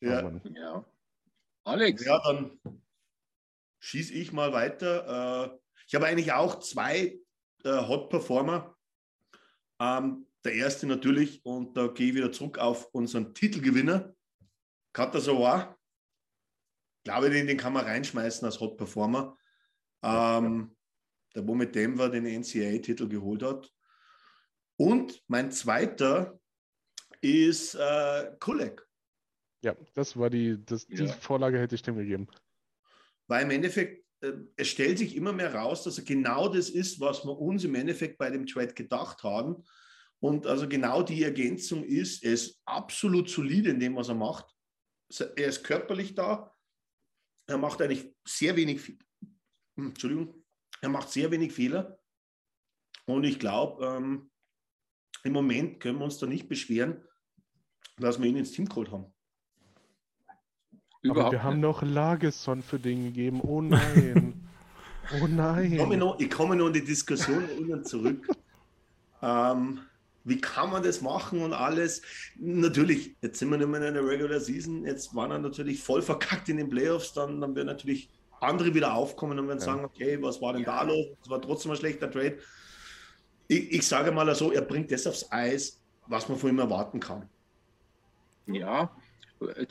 Ja. Oh ja. Alex. Ja, dann schieße ich mal weiter. Äh, ich habe eigentlich auch zwei äh, Hot Performer. Ähm, der erste natürlich, und da gehe ich wieder zurück auf unseren Titelgewinner, Katasawa. Ich glaube, den, den kann man reinschmeißen als Hot Performer. Ähm, der wo mit Denver den NCAA-Titel geholt hat. Und mein zweiter ist äh, Kulek. Ja, das war die, das, ja. die Vorlage hätte ich dem gegeben weil im Endeffekt, äh, es stellt sich immer mehr raus, dass er genau das ist, was wir uns im Endeffekt bei dem Trade gedacht haben. Und also genau die Ergänzung ist, er ist absolut solide in dem, was er macht. Er ist körperlich da. Er macht eigentlich sehr wenig, hm, Entschuldigung, er macht sehr wenig Fehler. Und ich glaube, ähm, im Moment können wir uns da nicht beschweren, dass wir ihn ins Team geholt haben. Überhaupt Aber wir haben noch Lagesson für den gegeben. Oh nein. oh nein. Ich komme noch, ich komme noch in die Diskussion erinnern zurück. ähm, wie kann man das machen und alles? Natürlich, jetzt sind wir nicht mehr in der Regular Season. Jetzt waren wir natürlich voll verkackt in den Playoffs. Dann, dann werden natürlich andere wieder aufkommen und werden ja. sagen: Okay, was war denn da los? Es war trotzdem ein schlechter Trade. Ich, ich sage mal so: Er bringt das aufs Eis, was man von ihm erwarten kann. Ja,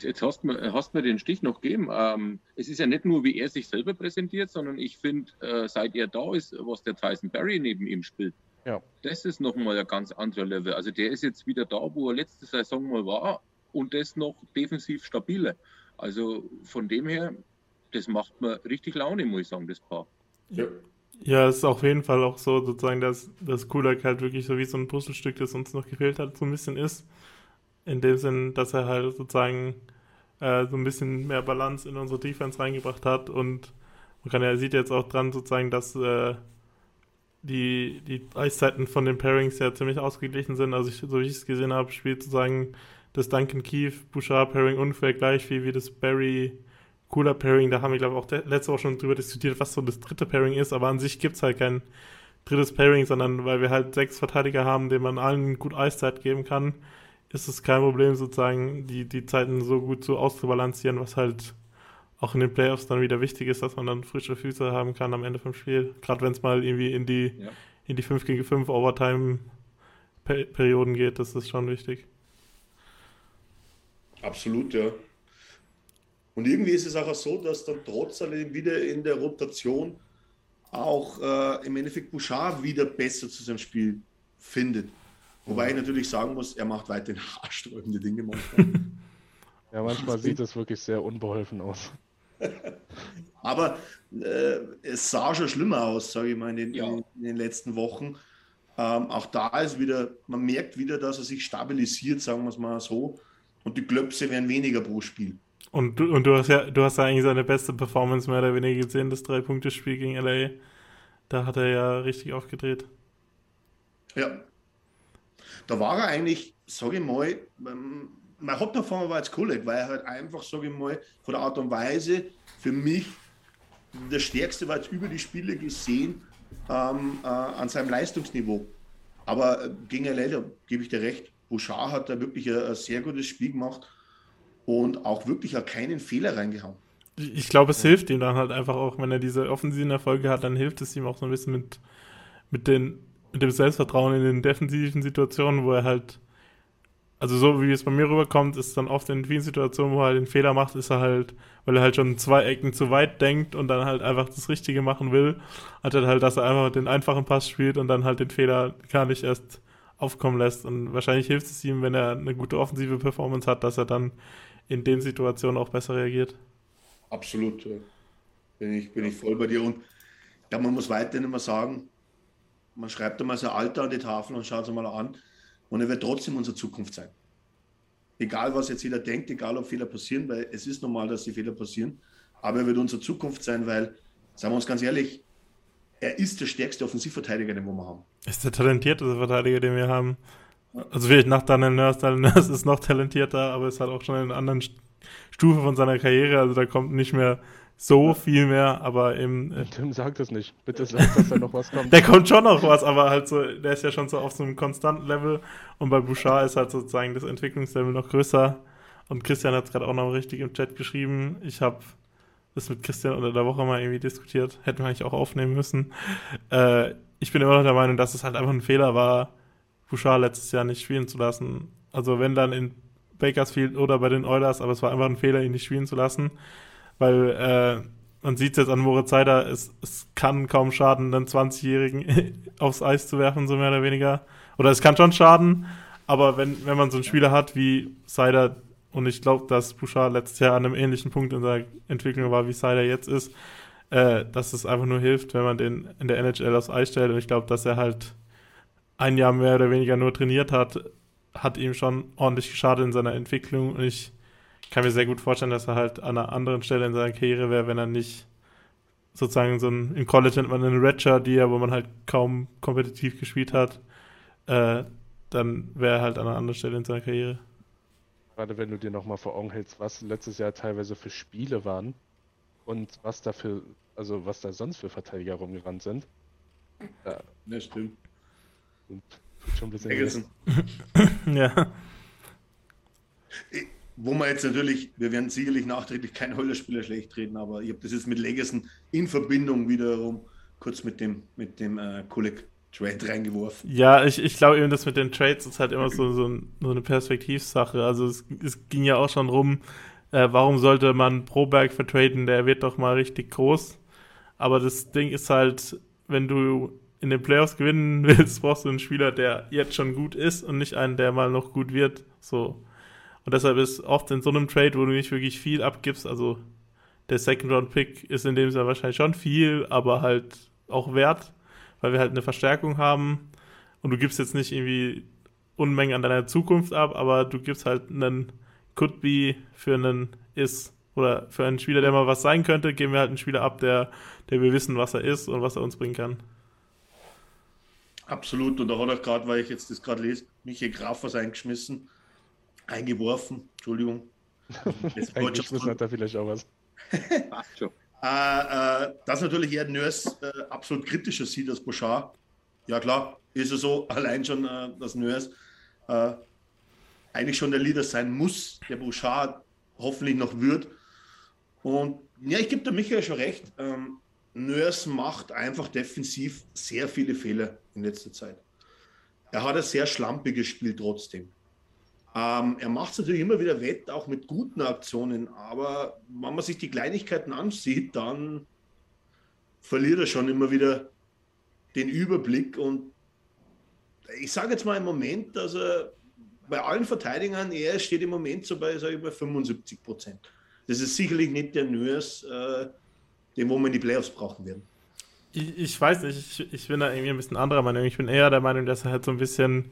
Jetzt hast du mir, hast mir den Stich noch gegeben. Ähm, es ist ja nicht nur, wie er sich selber präsentiert, sondern ich finde, äh, seit er da ist, was der Tyson Barry neben ihm spielt, ja. das ist nochmal ein ganz anderer Level. Also der ist jetzt wieder da, wo er letzte Saison mal war und das noch defensiv stabiler. Also von dem her, das macht mir richtig Laune, muss ich sagen, das Paar. Ja. Ja, es ist auf jeden Fall auch so, sozusagen, dass das Cooler halt wirklich so wie so ein Puzzlestück, das uns noch gefehlt hat, so ein bisschen ist. In dem Sinn, dass er halt sozusagen äh, so ein bisschen mehr Balance in unsere Defense reingebracht hat und man kann ja sieht jetzt auch dran sozusagen, dass äh, die, die Eiszeiten von den Pairings ja ziemlich ausgeglichen sind. Also ich, so wie ich es gesehen habe, spielt sozusagen das Duncan Keith Bouchard Pairing ungefähr gleich viel wie das Barry Cooler Pairing. Da haben wir, glaube ich, auch letzte Woche schon drüber diskutiert, was so das dritte Pairing ist, aber an sich gibt es halt kein drittes Pairing, sondern weil wir halt sechs Verteidiger haben, denen man allen gut Eiszeit geben kann, ist es kein Problem, sozusagen die, die Zeiten so gut so auszubalancieren, was halt auch in den Playoffs dann wieder wichtig ist, dass man dann frische Füße haben kann am Ende vom Spiel. Gerade wenn es mal irgendwie in die, ja. in die 5 gegen 5 Overtime-Perioden geht, das ist schon wichtig. Absolut, ja. Und irgendwie ist es auch so, dass dann trotz allem wieder in der Rotation auch äh, im Endeffekt Bouchard wieder besser zu seinem Spiel findet. Wobei ich natürlich sagen muss, er macht weiterhin haarsträubende Dinge manchmal. ja, manchmal sieht es wirklich sehr unbeholfen aus. Aber äh, es sah schon schlimmer aus, sage ich mal, in den, ja. in, in den letzten Wochen. Ähm, auch da ist wieder, man merkt wieder, dass er sich stabilisiert, sagen wir es mal so. Und die Klöpse werden weniger pro Spiel. Und du, und du hast ja, du hast ja eigentlich seine beste Performance mehr oder weniger gesehen, das Drei-Punkte-Spiel gegen LA. Da hat er ja richtig aufgedreht. Ja. Da war er eigentlich, sage ich mal, ähm, mein Hauptperformer war jetzt Kolleg, weil er halt einfach, sage ich mal, von der Art und Weise für mich der stärkste war jetzt über die Spiele gesehen ähm, äh, an seinem Leistungsniveau. Aber äh, gegen LA, da gebe ich dir recht, Bouchard hat da wirklich ein, ein, sehr gutes Spiel gemacht und auch wirklich auch keinen Fehler reingehauen. Ich glaube, es hilft ihm dann halt einfach auch, wenn er diese offensiven Erfolge hat, dann hilft es ihm auch so ein bisschen mit, mit, den, mit dem Selbstvertrauen in den defensiven Situationen, wo er halt, also so wie es bei mir rüberkommt, ist dann oft in vielen Situationen, wo er den Fehler macht, ist er halt, weil er halt schon zwei Ecken zu weit denkt und dann halt einfach das Richtige machen will, hat er halt, dass er einfach den einfachen Pass spielt und dann halt den Fehler gar nicht erst aufkommen lässt. Und wahrscheinlich hilft es ihm, wenn er eine gute offensive Performance hat, dass er dann in den Situationen auch besser reagiert. Absolut. Bin ich, bin ich voll bei dir. Und ja, man muss weiterhin immer sagen, man schreibt einmal sein Alter an die Tafel und schaut es mal an. Und er wird trotzdem unsere Zukunft sein. Egal, was jetzt jeder denkt, egal, ob Fehler passieren, weil es ist normal, dass die Fehler passieren. Aber er wird unsere Zukunft sein, weil, sagen wir uns ganz ehrlich, er ist der stärkste Offensivverteidiger, den wir haben. Ist der talentierteste Verteidiger, den wir haben. Also vielleicht nach Daniel Nurse. Daniel Nurse ist noch talentierter, aber ist halt auch schon in einer anderen Stufe von seiner Karriere. Also da kommt nicht mehr so viel mehr, aber im. Äh, Tim, sag das nicht. Bitte sag, dass da noch was kommt. der kommt schon noch was, aber halt so, der ist ja schon so auf so einem konstanten Level. Und bei Bouchard ist halt sozusagen das Entwicklungslevel noch größer. Und Christian hat es gerade auch noch richtig im Chat geschrieben. Ich habe das mit Christian unter der Woche mal irgendwie diskutiert. Hätten wir eigentlich auch aufnehmen müssen. Äh, ich bin immer noch der Meinung, dass es halt einfach ein Fehler war, Bouchard letztes Jahr nicht spielen zu lassen. Also wenn dann in Bakersfield oder bei den Oilers, aber es war einfach ein Fehler, ihn nicht spielen zu lassen. Weil äh, man sieht es jetzt an Moritz Seider, es, es kann kaum schaden, einen 20-Jährigen aufs Eis zu werfen, so mehr oder weniger. Oder es kann schon schaden, aber wenn, wenn man so einen Spieler hat wie Seider, und ich glaube, dass Bouchard letztes Jahr an einem ähnlichen Punkt in seiner Entwicklung war, wie Seider jetzt ist, äh, dass es einfach nur hilft, wenn man den in der NHL aufs Eis stellt. Und ich glaube, dass er halt ein Jahr mehr oder weniger nur trainiert hat, hat ihm schon ordentlich geschadet in seiner Entwicklung. Und ich kann mir sehr gut vorstellen, dass er halt an einer anderen Stelle in seiner Karriere wäre, wenn er nicht sozusagen so ein, im College nennt man eine Redshirt, die ja, wo man halt kaum kompetitiv gespielt hat, äh, dann wäre er halt an einer anderen Stelle in seiner Karriere. Gerade wenn du dir nochmal vor Augen hältst, was letztes Jahr teilweise für Spiele waren und was dafür, also was da sonst für Verteidiger rumgerannt sind. Ja, ja stimmt. Und schon ein bisschen. ja. Wo man jetzt natürlich, wir werden sicherlich nachträglich kein Höllerspieler schlecht reden, aber ich habe das jetzt mit Legacy in Verbindung wiederum kurz mit dem, mit dem äh, Kolleg Trade reingeworfen. Ja, ich, ich glaube eben, das mit den Trades ist halt immer so, so, so eine Perspektivsache. Also es, es ging ja auch schon rum, äh, warum sollte man Proberg vertraden, der wird doch mal richtig groß. Aber das Ding ist halt, wenn du in den Playoffs gewinnen willst, brauchst du einen Spieler, der jetzt schon gut ist und nicht einen, der mal noch gut wird. So. Und deshalb ist oft in so einem Trade, wo du nicht wirklich viel abgibst, also der Second Round Pick ist in dem Sinne wahrscheinlich schon viel, aber halt auch wert, weil wir halt eine Verstärkung haben und du gibst jetzt nicht irgendwie Unmengen an deiner Zukunft ab, aber du gibst halt einen Could Be für einen Ist oder für einen Spieler, der mal was sein könnte, geben wir halt einen Spieler ab, der, der wir wissen, was er ist und was er uns bringen kann. Absolut. Und da hat auch gerade, weil ich jetzt das gerade lese, Michael Graf was eingeschmissen, eingeworfen. Entschuldigung. eingeschmissen hat er vielleicht auch was. schon. Äh, äh, dass natürlich eher Nurse äh, absolut kritischer sieht als Bouchard. Ja klar, ist es so, allein schon, äh, dass Nurse äh, eigentlich schon der Leader sein muss, der Bouchard hoffentlich noch wird. Und ja, ich gebe der Michael schon recht. Ähm, Nurse macht einfach defensiv sehr viele Fehler in letzter Zeit. Er hat ein sehr schlampiges Spiel trotzdem. Ähm, er macht es natürlich immer wieder wett, auch mit guten Aktionen, aber wenn man sich die Kleinigkeiten ansieht, dann verliert er schon immer wieder den Überblick und ich sage jetzt mal im Moment, dass er bei allen Verteidigern, er steht im Moment so bei, sag ich mal, 75 Prozent. Das ist sicherlich nicht der Nörs, äh, den wo in die Playoffs brauchen werden. Ich, ich weiß nicht, ich, ich, bin da irgendwie ein bisschen anderer Meinung. Ich bin eher der Meinung, dass er halt so ein bisschen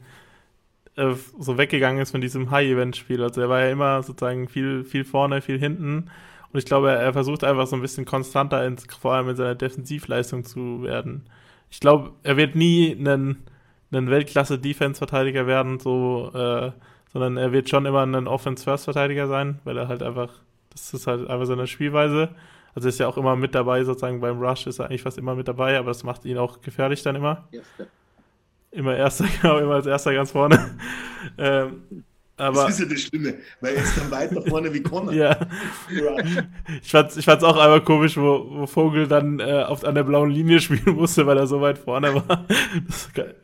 äh, so weggegangen ist von diesem High-Event-Spiel. Also er war ja immer sozusagen viel, viel vorne, viel hinten. Und ich glaube, er, er versucht einfach so ein bisschen konstanter, ins, vor allem in seiner Defensivleistung zu werden. Ich glaube, er wird nie einen ein Weltklasse-Defense-Verteidiger werden, so, äh, sondern er wird schon immer ein Offense-First-Verteidiger sein, weil er halt einfach, das ist halt einfach seine Spielweise. Also ist ja auch immer mit dabei, sozusagen beim Rush ist er eigentlich fast immer mit dabei, aber das macht ihn auch gefährlich dann immer. Erster. Immer erster, genau, immer als erster ganz vorne. ähm, aber, das ist ja das Schlimme, weil er ist dann weiter vorne wie Connor. ja. Ich fand es ich fand's auch einmal komisch, wo, wo Vogel dann äh, auf, an der blauen Linie spielen musste, weil er so weit vorne war. Das ist geil.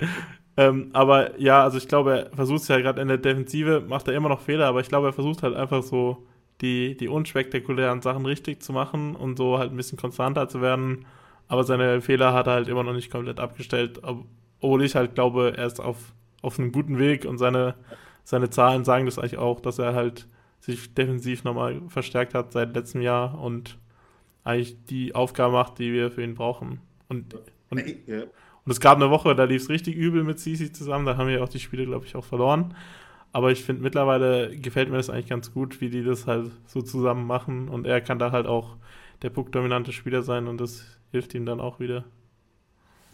Ähm, aber ja, also ich glaube, er versucht es ja gerade in der Defensive, macht er immer noch Fehler, aber ich glaube, er versucht halt einfach so die, die unspektakulären Sachen richtig zu machen und so halt ein bisschen konstanter zu werden. Aber seine Fehler hat er halt immer noch nicht komplett abgestellt, obwohl ich halt glaube, er ist auf, auf einem guten Weg und seine seine Zahlen sagen das eigentlich auch, dass er halt sich defensiv nochmal verstärkt hat seit letztem Jahr und eigentlich die Aufgabe macht, die wir für ihn brauchen. Und, und, ja. und es gab eine Woche, da lief es richtig übel mit Sisi zusammen, da haben wir auch die Spiele, glaube ich, auch verloren. Aber ich finde, mittlerweile gefällt mir das eigentlich ganz gut, wie die das halt so zusammen machen. Und er kann da halt auch der puckdominante Spieler sein und das hilft ihm dann auch wieder.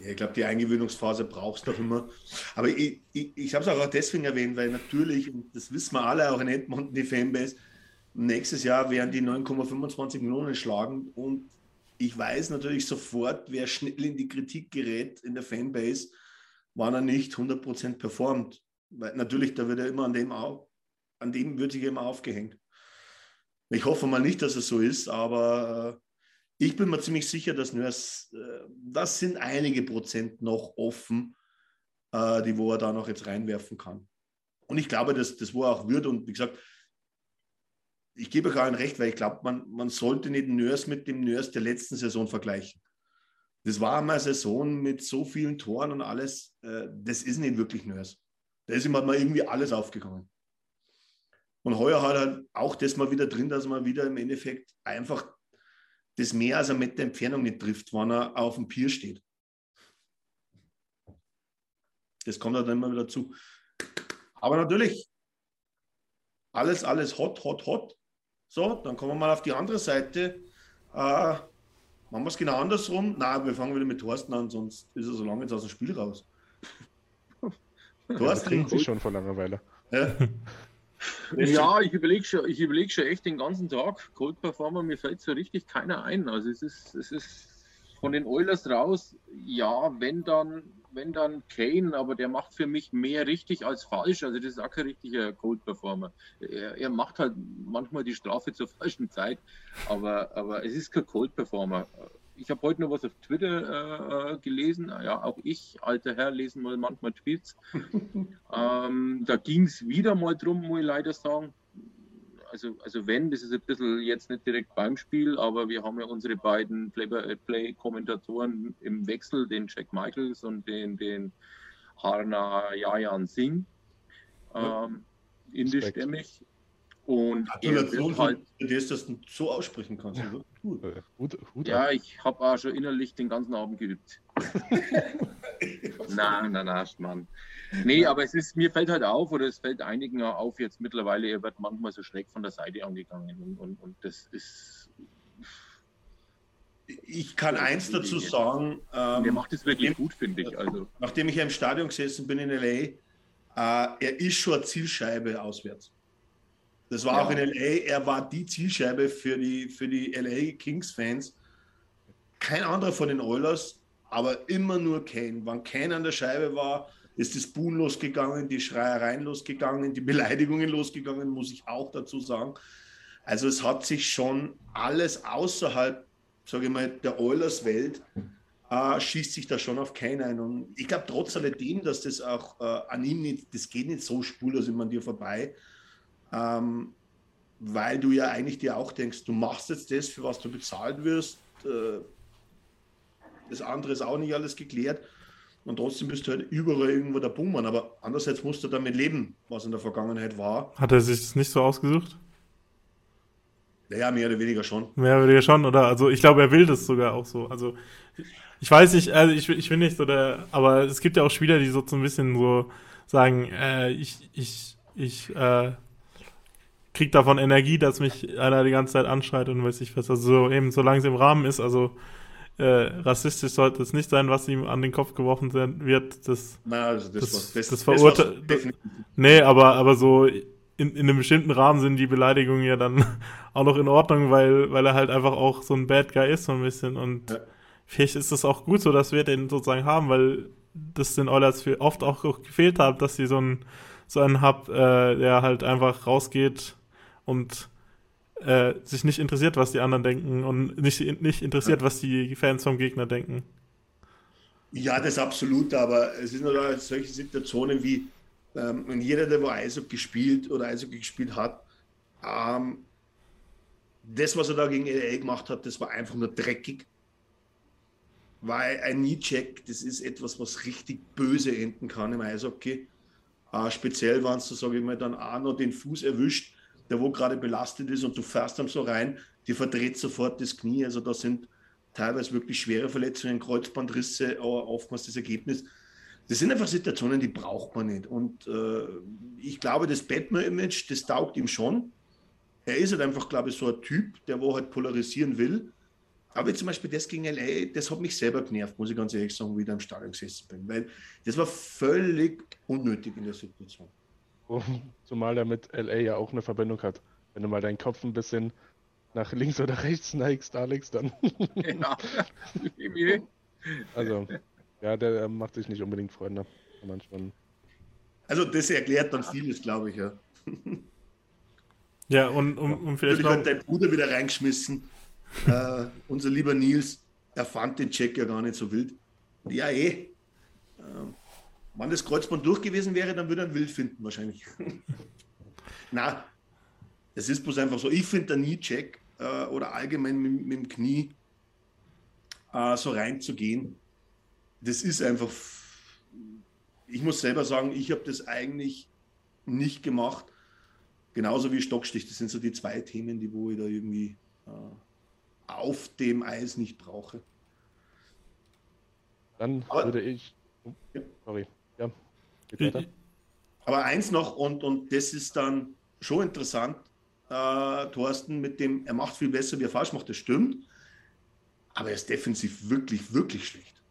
Ja, ich glaube, die Eingewöhnungsphase brauchst du auch immer. Aber ich, ich, ich habe es auch deswegen erwähnt, weil natürlich, und das wissen wir alle auch in Edmonton, die Fanbase, nächstes Jahr werden die 9,25 Millionen schlagen. Und ich weiß natürlich sofort, wer schnell in die Kritik gerät in der Fanbase, wann er nicht 100% performt. Weil natürlich, da wird er immer an dem, an dem wird sich immer aufgehängt. Ich hoffe mal nicht, dass es so ist, aber äh, ich bin mir ziemlich sicher, dass nur das, äh, das sind einige Prozent noch offen, äh, die wo er da noch jetzt reinwerfen kann. Und ich glaube, dass das wo er auch wird. Und wie gesagt, ich gebe euch allen recht, weil ich glaube, man, man sollte nicht Nurse mit dem Nurse der letzten Saison vergleichen. Das war einmal eine Saison mit so vielen Toren und alles. Äh, das ist nicht wirklich Nurse. Da ist halt mal irgendwie alles aufgegangen. Und heuer hat er auch das mal wieder drin, dass man wieder im Endeffekt einfach das mehr als er mit der Entfernung nicht trifft, wenn er auf dem Pier steht. Das kommt dann immer wieder zu. Aber natürlich, alles, alles hot, hot, hot. So, dann kommen wir mal auf die andere Seite. Äh, machen wir es genau andersrum? Nein, wir fangen wieder mit Thorsten an, sonst ist er so lange jetzt aus dem Spiel raus. Thorsten trinkt sich schon vor Langeweile. Ja. Ja, ich überlege schon, ich überleg schon echt den ganzen Tag. Cold Performer, mir fällt so richtig keiner ein. Also es ist, es ist von den Oilers raus, ja, wenn dann, wenn dann Kane, aber der macht für mich mehr richtig als falsch. Also das ist auch kein richtiger Cold Performer. Er, er macht halt manchmal die Strafe zur falschen Zeit, aber, aber es ist kein Cold Performer ich habe heute noch was auf Twitter äh, äh, gelesen. Ja, auch ich, alter Herr, lesen mal manchmal Tweets. ähm, da ging es wieder mal drum, muss ich leider sagen. Also, also wenn, das ist ein bisschen jetzt nicht direkt beim Spiel, aber wir haben ja unsere beiden Play-by-Play-Kommentatoren im Wechsel, den Jack Michaels und den, den Harna Jayan Singh, ähm, indischstämmig. Und Gratulation, halt, dass du das so aussprechen kannst. Ja, Hut, Hut, Hut ja ich habe auch schon innerlich den ganzen Abend geübt. nein, nein, nein, Mann. Nee, aber es ist, mir fällt halt auf, oder es fällt einigen auf jetzt mittlerweile, er wird manchmal so schräg von der Seite angegangen. Und, und, und das ist. Ich kann eins dazu sagen. Ähm, der macht es wirklich nachdem, gut, finde ich. Also. Nachdem ich ja im Stadion gesessen bin in LA, äh, er ist schon eine Zielscheibe auswärts. Das war ja. auch in LA. Er war die Zielscheibe für die, für die LA Kings-Fans. Kein anderer von den Oilers, aber immer nur Kane. Wann Kane an der Scheibe war, ist das Buhn losgegangen, die Schreiereien losgegangen, die Beleidigungen losgegangen, muss ich auch dazu sagen. Also es hat sich schon alles außerhalb, sage ich mal, der Oilers-Welt, äh, schießt sich da schon auf Kane ein. Und ich glaube trotz alledem, dass das auch äh, an ihm nicht, das geht nicht so spurlos immer an dir vorbei. Ähm, weil du ja eigentlich dir auch denkst, du machst jetzt das, für was du bezahlt wirst. Äh, das andere ist auch nicht alles geklärt. Und trotzdem bist du halt überall irgendwo der Buhmann. Aber andererseits musst du damit leben, was in der Vergangenheit war. Hat er sich das nicht so ausgesucht? Naja, mehr oder weniger schon. Mehr oder weniger schon, oder? Also ich glaube, er will das sogar auch so. Also ich weiß nicht, also ich, ich bin nicht so der, aber es gibt ja auch Spieler, die so, so ein bisschen so sagen, äh, ich, ich, ich, äh, krieg davon Energie, dass mich einer die ganze Zeit anschreit und weiß ich was. Also so eben, solange es im Rahmen ist, also äh, rassistisch sollte es nicht sein, was ihm an den Kopf geworfen wird. Das, Na, also das, das, was, das, das verurteilt. Nee, aber, aber so in, in einem bestimmten Rahmen sind die Beleidigungen ja dann auch noch in Ordnung, weil, weil er halt einfach auch so ein Bad Guy ist, so ein bisschen. Und ja. vielleicht ist das auch gut so, dass wir den sozusagen haben, weil das den Oilers oft auch gefehlt hat, dass sie so einen, so einen Hub, äh, der halt einfach rausgeht und äh, sich nicht interessiert, was die anderen denken und nicht, nicht interessiert, was die Fans vom Gegner denken. Ja, das absolut, aber es sind halt solche Situationen wie, ähm, und jeder, der wo Eishockey gespielt oder Eishockey gespielt hat, ähm, das, was er da gegen LA gemacht hat, das war einfach nur dreckig. Weil ein Knee-Check, das ist etwas, was richtig böse enden kann im Eishockey. Äh, speziell, wenn du, sage ich mal, dann auch noch den Fuß erwischt der wo gerade belastet ist und du fährst dann so rein, die verdreht sofort das Knie. Also da sind teilweise wirklich schwere Verletzungen, Kreuzbandrisse, oftmals das Ergebnis. Das sind einfach Situationen, die braucht man nicht. Und äh, ich glaube, das Batman-Image, das taugt ihm schon. Er ist halt einfach, glaube ich, so ein Typ, der wo halt polarisieren will. Aber zum Beispiel das gegen LA, das hat mich selber genervt, muss ich ganz ehrlich sagen, wie ich da im Stadion gesessen bin. Weil das war völlig unnötig in der Situation. Zumal er mit LA ja auch eine Verbindung hat. Wenn du mal deinen Kopf ein bisschen nach links oder rechts neigst, Alex, dann. ja. also, ja, der macht sich nicht unbedingt Freunde. Manchmal. Also, das erklärt dann vieles, glaube ich, ja. Ja, und um, um vielleicht. Natürlich hat dein Bruder wieder reingeschmissen. äh, unser lieber Nils, er fand den Check ja gar nicht so wild. Ja, eh. Ähm, wenn das Kreuzband durch gewesen wäre, dann würde er ein Wild finden, wahrscheinlich. Na, es ist bloß einfach so. Ich finde der Knie-Check äh, oder allgemein mit, mit dem Knie äh, so reinzugehen, das ist einfach. Ich muss selber sagen, ich habe das eigentlich nicht gemacht. Genauso wie Stockstich. Das sind so die zwei Themen, die wo ich da irgendwie äh, auf dem Eis nicht brauche. Dann Aber, würde ich. Oh, sorry. Ja. Aber eins noch, und, und das ist dann schon interessant, äh, Thorsten, mit dem, er macht viel besser, wie er falsch macht, das stimmt. Aber er ist defensiv wirklich, wirklich schlecht.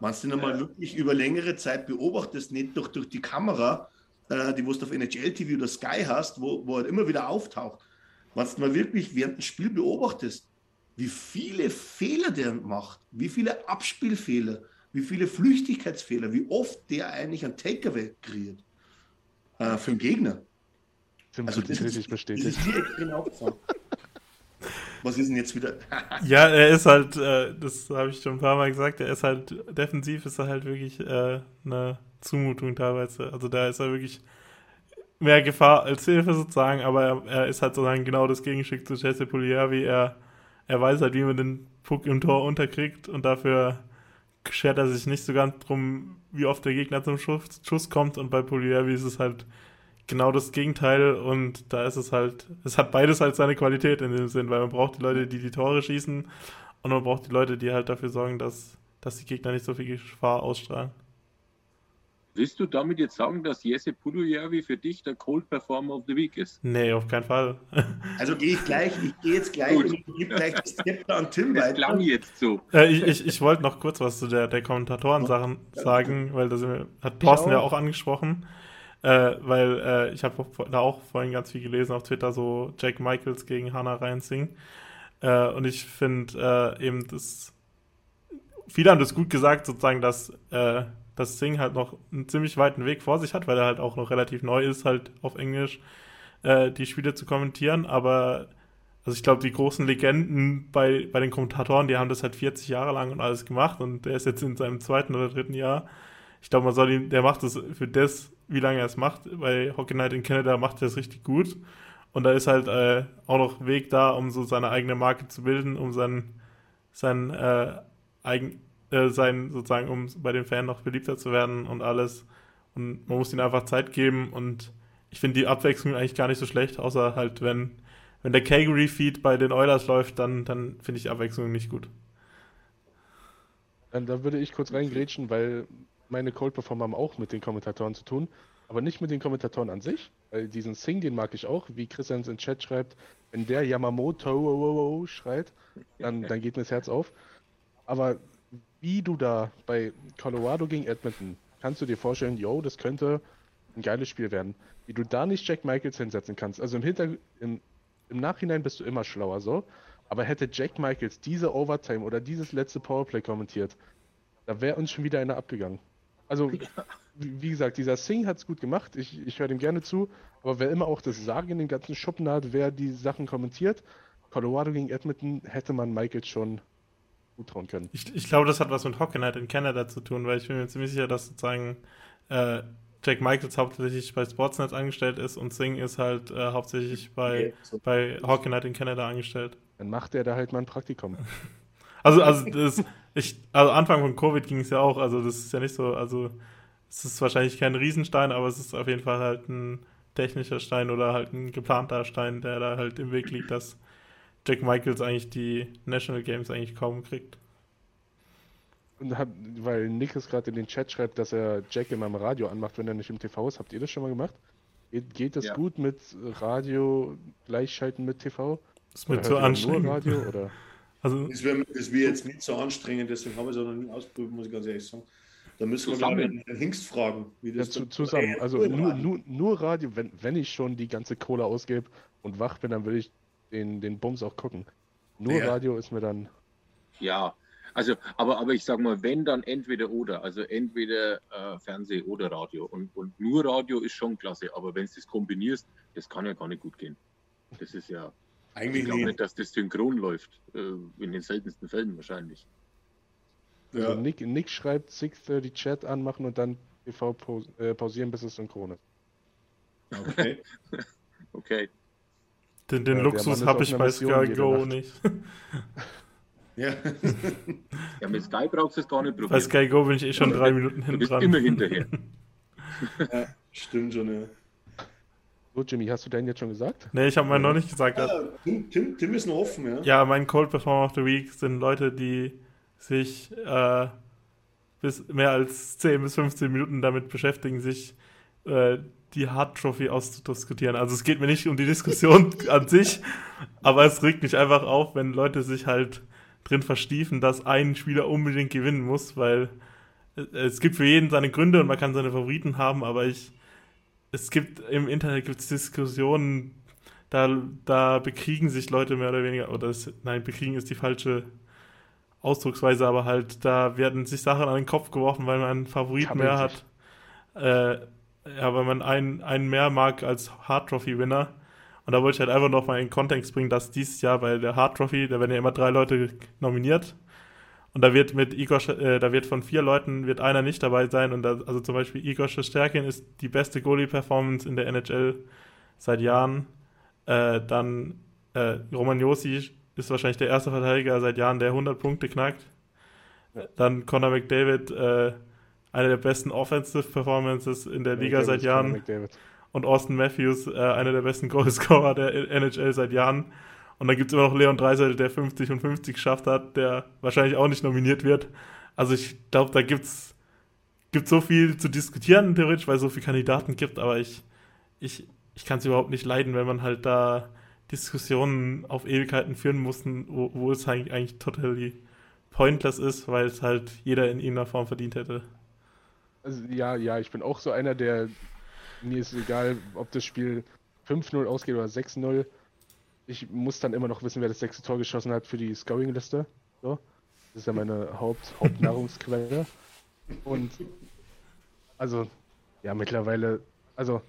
Wenn du ihn einmal ja. wirklich über längere Zeit beobachtest, nicht durch, durch die Kamera, äh, die du auf NHL TV oder Sky hast, wo, wo er immer wieder auftaucht, wenn du mal wirklich während dem Spiel beobachtest, wie viele Fehler der macht, wie viele Abspielfehler, wie viele Flüchtigkeitsfehler, wie oft der eigentlich ein Takeaway kreiert äh, für den Gegner. Also das ist, bestätigt. Das ist mir extrem aufgefallen. Was ist denn jetzt wieder? ja, er ist halt, äh, das habe ich schon ein paar Mal gesagt, er ist halt, defensiv ist er halt wirklich äh, eine Zumutung teilweise. Also da ist er wirklich mehr Gefahr als Hilfe sozusagen, aber er, er ist halt sozusagen genau das Gegenstück zu Jesse wie er, er weiß halt, wie man den Puck im Tor unterkriegt und dafür schert er sich nicht so ganz drum, wie oft der Gegner zum Schuss, Schuss kommt. Und bei Poliavi ist es halt genau das Gegenteil. Und da ist es halt, es hat beides halt seine Qualität in dem Sinn, weil man braucht die Leute, die die Tore schießen. Und man braucht die Leute, die halt dafür sorgen, dass, dass die Gegner nicht so viel Gefahr ausstrahlen. Willst du damit jetzt sagen, dass Jesse Pudujärvi für dich der Cold Performer of the Week ist? Nee, auf keinen Fall. Also gehe ich gleich, ich gehe jetzt gleich Gut. und gebe gleich das Zepter an Tim das weiter. klang jetzt so. Äh, ich ich, ich wollte noch kurz was zu der, der Kommentatoren-Sachen sagen, weil das hat Thorsten ja auch angesprochen. Äh, weil äh, ich habe da auch vorhin ganz viel gelesen auf Twitter, so Jack Michaels gegen Hannah Reinsing. Äh, und ich finde äh, eben das, viele haben das gut gesagt, sozusagen, dass äh, dass Singh halt noch einen ziemlich weiten Weg vor sich hat, weil er halt auch noch relativ neu ist, halt auf Englisch äh, die Spiele zu kommentieren. Aber also ich glaube, die großen Legenden bei, bei den Kommentatoren, die haben das halt 40 Jahre lang und alles gemacht und der ist jetzt in seinem zweiten oder dritten Jahr ich glaube, man soll ihn, der macht es für das, wie lange er es macht. Bei Hockey Night in Canada macht er es richtig gut. Und da ist halt äh, auch noch Weg da, um so seine eigene Marke zu bilden, um sein, sein, äh, eigen, äh, sein sozusagen, um bei den Fans noch beliebter zu werden und alles. Und man muss ihm einfach Zeit geben und ich finde die Abwechslung eigentlich gar nicht so schlecht, außer halt, wenn, wenn der Calgary-Feed bei den Oilers läuft, dann, dann finde ich die Abwechslung nicht gut. Da würde ich kurz reingrätschen, weil meine Cold Performer haben auch mit den Kommentatoren zu tun, aber nicht mit den Kommentatoren an sich, weil diesen Sing, den mag ich auch, wie Christians in Chat schreibt, wenn der Yamamoto schreit, dann, dann geht mir das Herz auf. Aber wie du da bei Colorado gegen Edmonton, kannst du dir vorstellen, yo, das könnte ein geiles Spiel werden. Wie du da nicht Jack Michaels hinsetzen kannst. Also im, Hinter im, im Nachhinein bist du immer schlauer so. Aber hätte Jack Michaels diese Overtime oder dieses letzte Powerplay kommentiert, da wäre uns schon wieder einer abgegangen. Also, wie, gesagt, dieser Sing hat es gut gemacht. Ich, ich höre dem gerne zu. Aber wer immer auch das Sagen in den ganzen Schuppen hat, wer die Sachen kommentiert, Colorado gegen Edmonton, hätte man Michaels schon gut trauen können. Ich, ich glaube, das hat was mit Hockey Night in Canada zu tun, weil ich bin mir ziemlich sicher, dass sozusagen äh, Jack Michaels hauptsächlich bei Sportsnet angestellt ist und Sing ist halt äh, hauptsächlich bei, okay. bei Hockey Night in Canada angestellt. Dann macht er da halt mal ein Praktikum. Also, also, das, ich, also Anfang von Covid ging es ja auch, also das ist ja nicht so, also es ist wahrscheinlich kein Riesenstein, aber es ist auf jeden Fall halt ein technischer Stein oder halt ein geplanter Stein, der da halt im Weg liegt, dass Jack Michaels eigentlich die National Games eigentlich kaum kriegt. Und hab, weil Nick es gerade in den Chat schreibt, dass er Jack in meinem Radio anmacht, wenn er nicht im TV ist. Habt ihr das schon mal gemacht? Geht, das ja. gut mit Radio gleichschalten mit TV? Ist mir zu anstrengend. Radio, oder? Also, das wäre wär jetzt nicht so anstrengend, deswegen haben wir es auch noch nie ausprobiert, muss ich ganz ehrlich sagen. Da müssen wir mal den Hingst fragen, wie das ja, zu, zusammen. Also nur, nur, nur Radio, wenn, wenn ich schon die ganze Kohle ausgebe und wach bin, dann will ich den, den Bums auch gucken. Nur ja. Radio ist mir dann. Ja, also, aber, aber ich sag mal, wenn dann entweder oder, also entweder äh, Fernseh oder Radio. Und, und nur Radio ist schon klasse, aber wenn du das kombinierst, das kann ja gar nicht gut gehen. Das ist ja. Eigentlich ich glaube nicht, dass das synchron läuft. Äh, in den seltensten Fällen wahrscheinlich. Ja. Also Nick, Nick schreibt 630 Chat anmachen und dann TV äh, pausieren, bis es synchron ist. Okay. okay. Den, den ja, Luxus habe ich bei Sky Go nicht. ja. ja, mit Sky brauchst du es gar nicht probieren. Bei Sky Go bin ich eh schon drei Minuten hinten dran. immer hinterher. ja, stimmt schon, ja. So, Jimmy, hast du deinen jetzt schon gesagt? Nee, ich habe meinen noch nicht gesagt. Ja, Tim, Tim, Tim, ist noch offen, ja. Ja, mein Cold Performer of the Week sind Leute, die sich äh, bis mehr als 10 bis 15 Minuten damit beschäftigen, sich äh, die Hard Trophy auszudiskutieren. Also es geht mir nicht um die Diskussion an sich, aber es regt mich einfach auf, wenn Leute sich halt drin verstiefen, dass ein Spieler unbedingt gewinnen muss, weil es gibt für jeden seine Gründe und man kann seine Favoriten haben, aber ich es gibt im Internet gibt's Diskussionen, da, da bekriegen sich Leute mehr oder weniger, oder es, nein, bekriegen ist die falsche Ausdrucksweise, aber halt, da werden sich Sachen an den Kopf geworfen, weil man einen Favorit mehr hat. Äh, ja, weil man einen, einen mehr mag als Hard Trophy Winner. Und da wollte ich halt einfach noch mal in Kontext bringen, dass dieses Jahr bei der Hard Trophy, da werden ja immer drei Leute nominiert. Und da wird mit Igor, äh, da wird von vier Leuten wird einer nicht dabei sein. Und da, also zum Beispiel Igor Shesterkin ist die beste Goalie-Performance in der NHL seit Jahren. Äh, dann äh, Roman Josi ist wahrscheinlich der erste Verteidiger seit Jahren, der 100 Punkte knackt. Dann Conor McDavid, äh, eine der besten Offensive Performances in der Liga seit Jahren. Und Austin Matthews, äh, einer der besten Goalscorer der NHL seit Jahren. Und dann gibt es immer noch Leon Dreiseitel, der 50 und 50 geschafft hat, der wahrscheinlich auch nicht nominiert wird. Also ich glaube, da gibt's gibt so viel zu diskutieren, theoretisch, weil es so viele Kandidaten gibt, aber ich, ich, ich kann es überhaupt nicht leiden, wenn man halt da Diskussionen auf Ewigkeiten führen muss, wo, wo es eigentlich, eigentlich total pointless ist, weil es halt jeder in irgendeiner Form verdient hätte. Also, ja, ja, ich bin auch so einer, der mir ist egal, ob das Spiel 5-0 ausgeht oder 6-0. Ich muss dann immer noch wissen, wer das sechste Tor geschossen hat für die Scoring-Liste. So. Das ist ja meine Haupt Hauptnahrungsquelle. Und also, ja, mittlerweile, also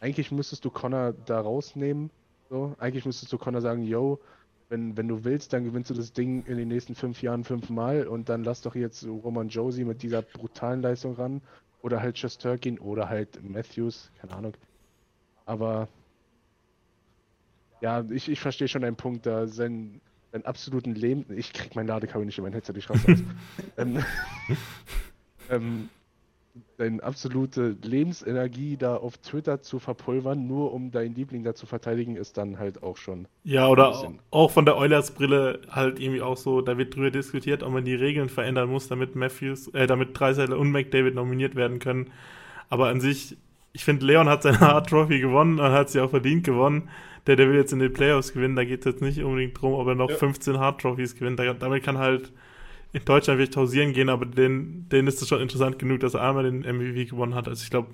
eigentlich müsstest du Connor da rausnehmen. So. Eigentlich müsstest du Connor sagen, yo, wenn, wenn du willst, dann gewinnst du das Ding in den nächsten fünf Jahren fünfmal und dann lass doch jetzt Roman Josie mit dieser brutalen Leistung ran. Oder halt Shesterkin oder halt Matthews, keine Ahnung. Aber ja, ich, ich verstehe schon deinen Punkt, da sein, sein absoluten Leben. Ich krieg mein Ladekabel nicht in mein Headset, ich raus. ähm, ähm, deine absolute Lebensenergie da auf Twitter zu verpulvern, nur um deinen Liebling da zu verteidigen, ist dann halt auch schon. Ja, oder auch von der Oilers Brille halt irgendwie auch so, da wird drüber diskutiert, ob man die Regeln verändern muss, damit Matthews, äh, damit Dreiseiler und McDavid nominiert werden können. Aber an sich, ich finde, Leon hat seine Hard Trophy gewonnen und hat sie auch verdient gewonnen. Der, der will jetzt in den Playoffs gewinnen, da geht es jetzt nicht unbedingt drum, ob er noch ja. 15 Hard Trophies gewinnt. damit kann halt in Deutschland will ich hausieren gehen, aber denen, denen ist es schon interessant genug, dass er einmal den MVP gewonnen hat. Also ich glaube,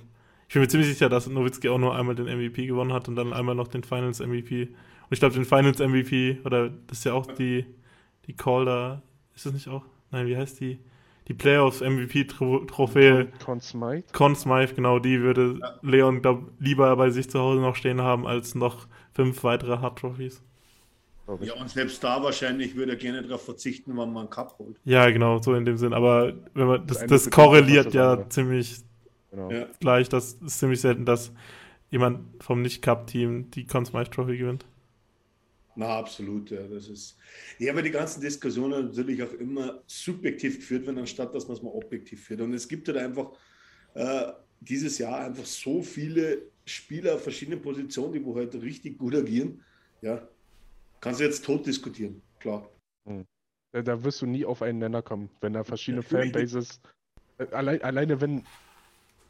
ich bin mir ziemlich sicher, dass Nowitzki auch nur einmal den MVP gewonnen hat und dann einmal noch den Finals MVP. Und ich glaube, den Finals MVP, oder das ist ja auch die, die Call da, ist das nicht auch? Nein, wie heißt die? Die Playoffs MVP-Trophäe. Con Smythe. Con Smythe, genau, die würde. Leon, glaube lieber bei sich zu Hause noch stehen haben, als noch fünf weitere Hard Trophies. Ja, und selbst da wahrscheinlich würde er gerne darauf verzichten, wenn man einen Cup holt. Ja, genau, so in dem Sinn. Aber wenn man, das, das korreliert ja andere. ziemlich genau. ja. gleich. Das ist ziemlich selten, dass jemand vom Nicht-Cup-Team die Conn Smythe Trophy gewinnt. Na, absolut, ja. Das ist. Ja, aber die ganzen Diskussionen natürlich auch immer subjektiv geführt werden, anstatt dass man es mal objektiv führt. Und es gibt halt einfach äh, dieses Jahr einfach so viele Spieler auf verschiedenen Positionen, die wo halt richtig gut agieren. Ja, Kannst du jetzt tot diskutieren, klar. Hm. Da wirst du nie auf einen Nenner kommen, wenn da verschiedene Fanbases. Äh, allein, alleine wenn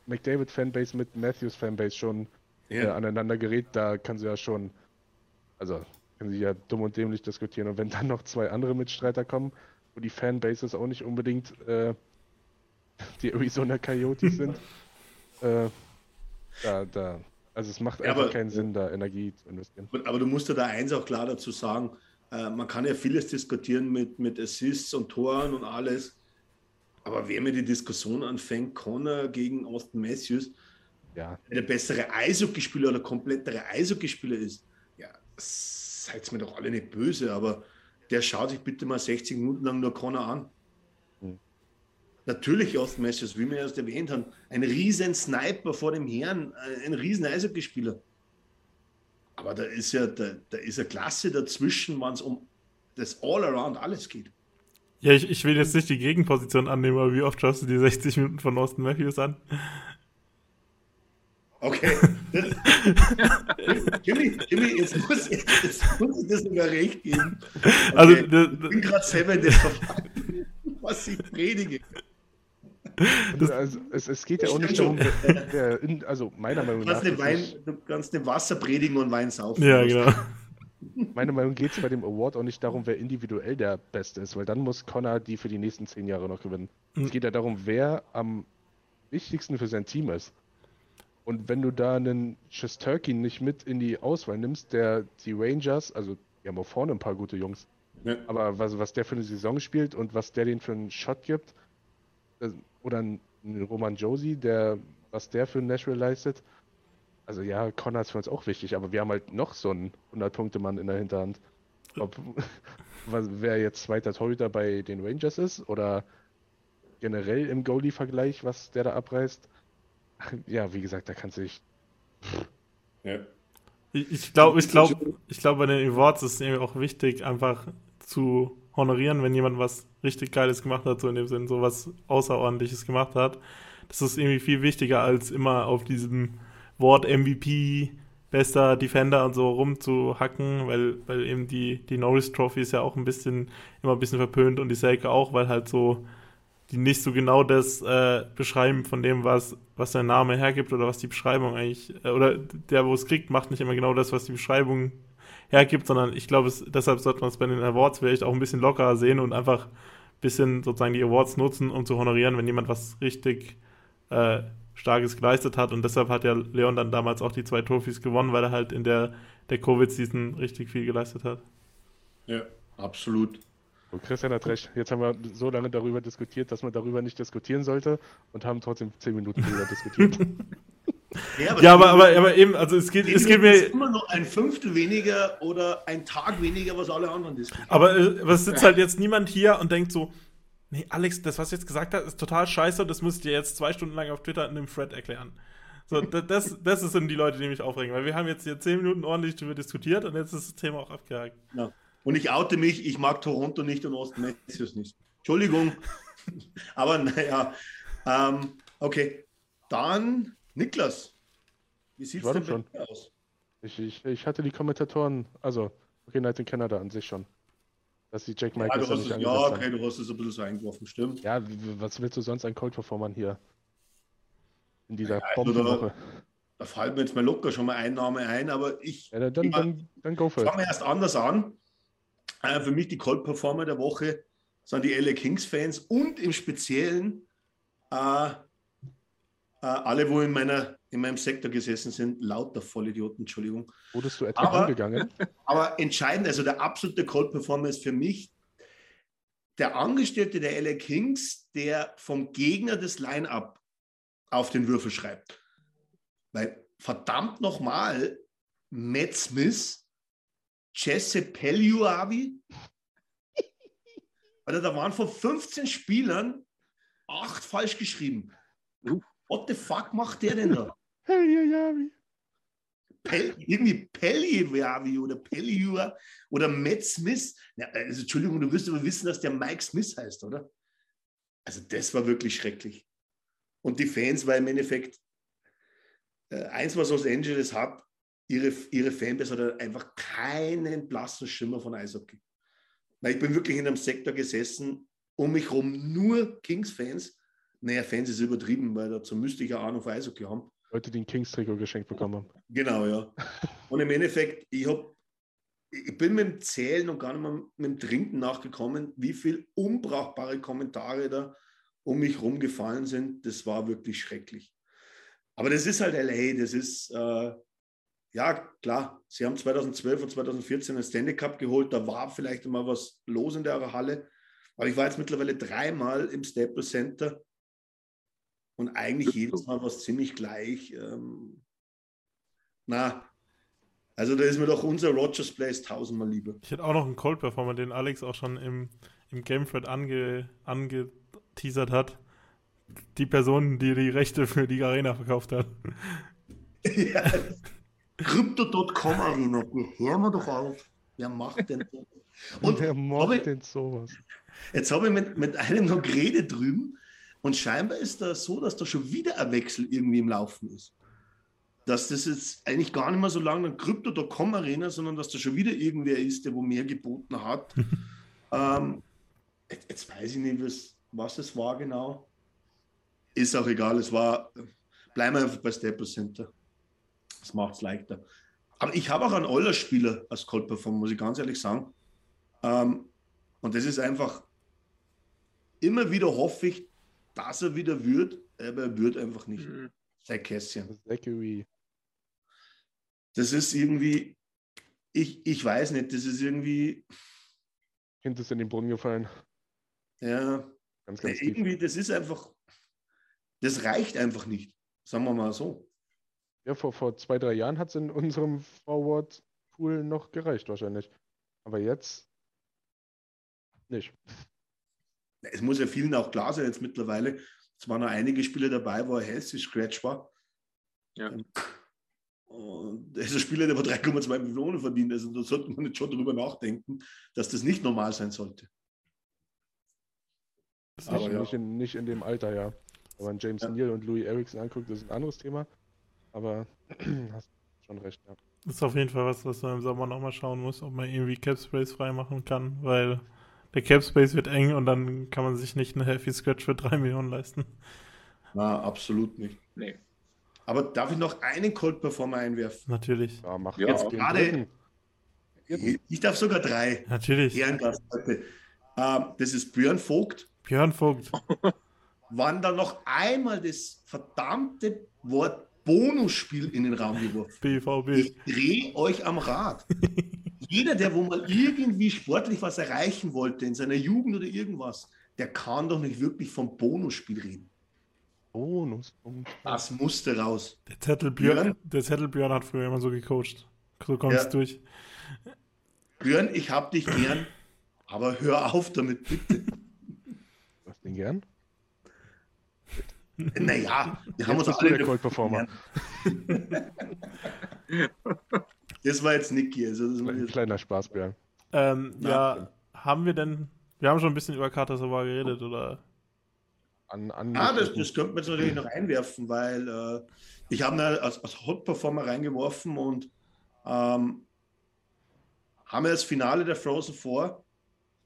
McDavid Fanbase mit Matthews Fanbase schon ja. äh, aneinander gerät, da kann sie ja schon. Also, können sie ja dumm und dämlich diskutieren. Und wenn dann noch zwei andere Mitstreiter kommen, wo die Fanbases auch nicht unbedingt äh, die Arizona Coyotes sind, äh, da, da, also es macht einfach aber, keinen Sinn, da Energie zu investieren. Aber du musst ja da eins auch klar dazu sagen, äh, man kann ja vieles diskutieren mit, mit Assists und Toren und alles. Aber wer mir die Diskussion anfängt, Connor gegen Austin Matthews, ja. der bessere Eishockeyspieler oder komplettere Eishockeyspieler ist, ja, seid mir doch alle nicht böse, aber der schaut sich bitte mal 60 Minuten lang nur Connor an. Natürlich Austin Matthews, wie wir erst erwähnt haben, ein riesen Sniper vor dem Herrn, äh, ein riesen Eishockeyspieler. Aber da ist ja, da, da ist eine Klasse dazwischen, wenn es um das All-Around alles geht. Ja, ich, ich will jetzt nicht die Gegenposition annehmen, aber wie oft schaust du die 60 Minuten von Austin Matthews an? Okay. Jimmy, Jimmy, jetzt muss, jetzt muss ich das sogar recht geben. Also, okay. Also, ich bin gerade selber in der Verfassung, was ich predige. Also, es, es, geht ja auch nicht darum, wer, wer in, also meiner Meinung nach. Wein, du kannst dem Wasser predigen und Wein saufen. Ja, genau. Meiner Meinung nach geht es bei dem Award auch nicht darum, wer individuell der Beste ist, weil dann muss Connor die für die nächsten zehn Jahre noch gewinnen. Mhm. Es geht ja darum, wer am wichtigsten für sein Team ist. Und wenn du da einen Shesterkin nicht mit in die Auswahl nimmst, der die Rangers, also die haben auch vorne ein paar gute Jungs, ja. aber was, was der für eine Saison spielt und was der den für einen Shot gibt, oder ein Roman Josie, der, was der für Nashville leistet. Also ja, Connor ist für uns auch wichtig, aber wir haben halt noch so einen 100-Punkte-Mann in der Hinterhand. Ob, wer jetzt zweiter Torhüter bei den Rangers ist oder generell im Goalie-Vergleich, was der da abreißt. Ja, wie gesagt, da kannst du dich. Ja. Ich glaube, ich glaube, ich glaube, bei den Awards ist es irgendwie auch wichtig, einfach zu honorieren, wenn jemand was richtig Geiles gemacht hat, so in dem Sinn, so was Außerordentliches gemacht hat. Das ist irgendwie viel wichtiger, als immer auf diesem Wort MVP, bester Defender und so rumzuhacken, weil, weil eben die, die Norris Trophy ist ja auch ein bisschen, immer ein bisschen verpönt und die Selke auch, weil halt so die nicht so genau das äh, beschreiben von dem, was, was der Name hergibt oder was die Beschreibung eigentlich, äh, oder der, wo es kriegt, macht nicht immer genau das, was die Beschreibung hergibt, sondern ich glaube, deshalb sollte man es bei den Awards vielleicht auch ein bisschen lockerer sehen und einfach ein bisschen sozusagen die Awards nutzen, um zu honorieren, wenn jemand was richtig äh, Starkes geleistet hat. Und deshalb hat ja Leon dann damals auch die zwei Trophys gewonnen, weil er halt in der, der Covid-Season richtig viel geleistet hat. Ja, absolut. Und Christian hat recht. Jetzt haben wir so lange darüber diskutiert, dass man darüber nicht diskutieren sollte und haben trotzdem zehn Minuten darüber diskutiert. Ja, aber, ja, aber, aber, aber, eben, also es geht, es geht mir. immer noch ein Fünftel weniger oder ein Tag weniger, was alle anderen diskutieren. Aber, äh, es sitzt halt jetzt niemand hier und denkt so, nee, Alex, das, was du jetzt gesagt hast, ist total scheiße und das müsst ihr jetzt zwei Stunden lang auf Twitter in einem Thread erklären. So, das, das sind die Leute, die mich aufregen, weil wir haben jetzt hier zehn Minuten ordentlich darüber diskutiert und jetzt ist das Thema auch abgehakt. Ja. Und ich oute mich, ich mag Toronto nicht und Austin Matthews nicht. Entschuldigung. Aber naja, ähm, okay. Dann Niklas. Wie sieht es denn schon. aus? Ich, ich, ich hatte die Kommentatoren, also okay, Night in Canada an sich schon. Dass die Jack Michaels ja, nicht es, Ja, okay, haben. du hast es ein bisschen so eingeworfen, stimmt. Ja, was willst du sonst an Cold-Performern hier? In dieser ja, also. Da, da fällt mir jetzt mal locker schon mal ein Name ein, aber ich. Ja, dann, ich, dann, dann go for it. Fangen wir erst anders an. Äh, für mich die Cold-Performer der Woche sind die LA Kings-Fans und im Speziellen äh, alle, wo in, meiner, in meinem Sektor gesessen sind, lauter Vollidioten, Entschuldigung. Wurdest du etwa aber, angegangen? Aber entscheidend, also der absolute Cold-Performer ist für mich der Angestellte der LA Kings, der vom Gegner des Line-Up auf den Würfel schreibt. Weil verdammt nochmal, Matt Smith, Jesse Pelluavi, Alter, da waren von 15 Spielern acht falsch geschrieben. What the fuck macht der denn da? Pelliavi. Pel, irgendwie Pelliavi oder Pelliua oder Matt Smith. Ja, also, Entschuldigung, du wirst aber wissen, dass der Mike Smith heißt, oder? Also das war wirklich schrecklich. Und die Fans war im Endeffekt, äh, eins, was Los Angeles hat, ihre, ihre Fanbase hat einfach keinen blassen Schimmer von Eishockey. Ich bin wirklich in einem Sektor gesessen, um mich herum nur Kings-Fans. Naja, Fans ist übertrieben, weil dazu müsste ich ja Ahnung von Eishockey haben. Leute, die ein Kings-Trikot geschenkt bekommen haben. Genau, ja. Und im Endeffekt, ich, hab, ich bin mit dem Zählen und gar nicht mehr mit dem Trinken nachgekommen, wie viele unbrauchbare Kommentare da um mich herum gefallen sind. Das war wirklich schrecklich. Aber das ist halt LA, das ist, äh, ja, klar, sie haben 2012 und 2014 einen Stanley Cup geholt, da war vielleicht mal was los in der Halle. Aber ich war jetzt mittlerweile dreimal im Staples Center und eigentlich jedes Mal was ziemlich gleich. Ähm, na, also da ist mir doch unser Rogers Place tausendmal lieber. Ich hätte auch noch einen Cold Performer, den Alex auch schon im, im Gamefred ange, angeteasert hat. Die Person, die die Rechte für die Arena verkauft hat. Ja, Crypto.com Arena, hör mal doch auf. Wer macht denn so? Und Wer macht ich, denn sowas? Jetzt habe ich mit, mit einem noch geredet drüben und scheinbar ist das so, dass da schon wieder ein Wechsel irgendwie im Laufen ist. Dass das jetzt eigentlich gar nicht mehr so lange ein Crypto.com Arena, sondern dass da schon wieder irgendwer ist, der wo mehr geboten hat. ähm, jetzt, jetzt, weiß ich nicht, was, was es war genau. Ist auch egal, es war, bleiben wir einfach bei Staples Center. Das macht es leichter. Aber ich habe auch einen Euler-Spieler als Cold Performer, muss ich ganz ehrlich sagen. Ähm, und das ist einfach, immer wieder hoffe ich, dass er wieder wird, aber er wird einfach nicht. Mhm. Zach Kässchen. Zachary. Das ist irgendwie, ich, ich weiß nicht, das ist irgendwie. Kind ist in den Brunnen gefallen. Ja. Ganz, ganz irgendwie, das ist einfach, das reicht einfach nicht. Sagen wir mal so. Ja, vor, vor zwei, drei Jahren hat es in unserem Forward-Pool noch gereicht, wahrscheinlich. Aber jetzt nicht. Es muss ja vielen auch klar sein, jetzt mittlerweile. Es waren noch einige Spieler dabei, wo er Healthy Scratch war. Ja. Und er ist ein Spieler, der 3,2 Millionen verdient. Also da sollte man jetzt schon drüber nachdenken, dass das nicht normal sein sollte. Aber nicht, ja. nicht, in, nicht in dem Alter, ja. Wenn man James ja. Neal und Louis Erickson anguckt, das ist ein anderes Thema. Aber hast schon recht, ja. Das ist auf jeden Fall was, was man im Sommer nochmal schauen muss, ob man irgendwie Cap Space freimachen kann, weil der Cap Space wird eng und dann kann man sich nicht einen Healthy Scratch für 3 Millionen leisten. Na, absolut nicht. Nee. Aber darf ich noch einen Cold Performer einwerfen? Natürlich. Ja, mach ja, jetzt gerade. Ich darf sogar drei. Natürlich. Ehrengast heute. Ähm, das ist Björn Vogt. Björn Vogt. Wann da noch einmal das verdammte Wort Bonusspiel in den Raum geworfen. BVB. Ich drehe euch am Rad. Jeder, der wo mal irgendwie sportlich was erreichen wollte, in seiner Jugend oder irgendwas, der kann doch nicht wirklich vom Bonusspiel reden. Bonuspunkt. Das musste raus. Der Zettel Björn, der Zettel Björn hat früher immer so gecoacht. So kommst Ja. du durch. Björn, ich hab dich gern, aber hör auf damit, bitte. Was den gern? Naja, wir haben Jetzt uns bist du alle der dafür Cold Performer. Das war jetzt Niki. Also das war Ein jetzt, kleiner Spaß, Björn. Ähm, Ja. ja, haben wir denn, wir haben schon ein bisschen über Carter Savar geredet, oder? An, an ah, das, das könnte man jetzt natürlich noch einwerfen, weil äh, ich habe ihn als, als Hot Performer reingeworfen und ähm, haben wir das Finale der Frozen Four,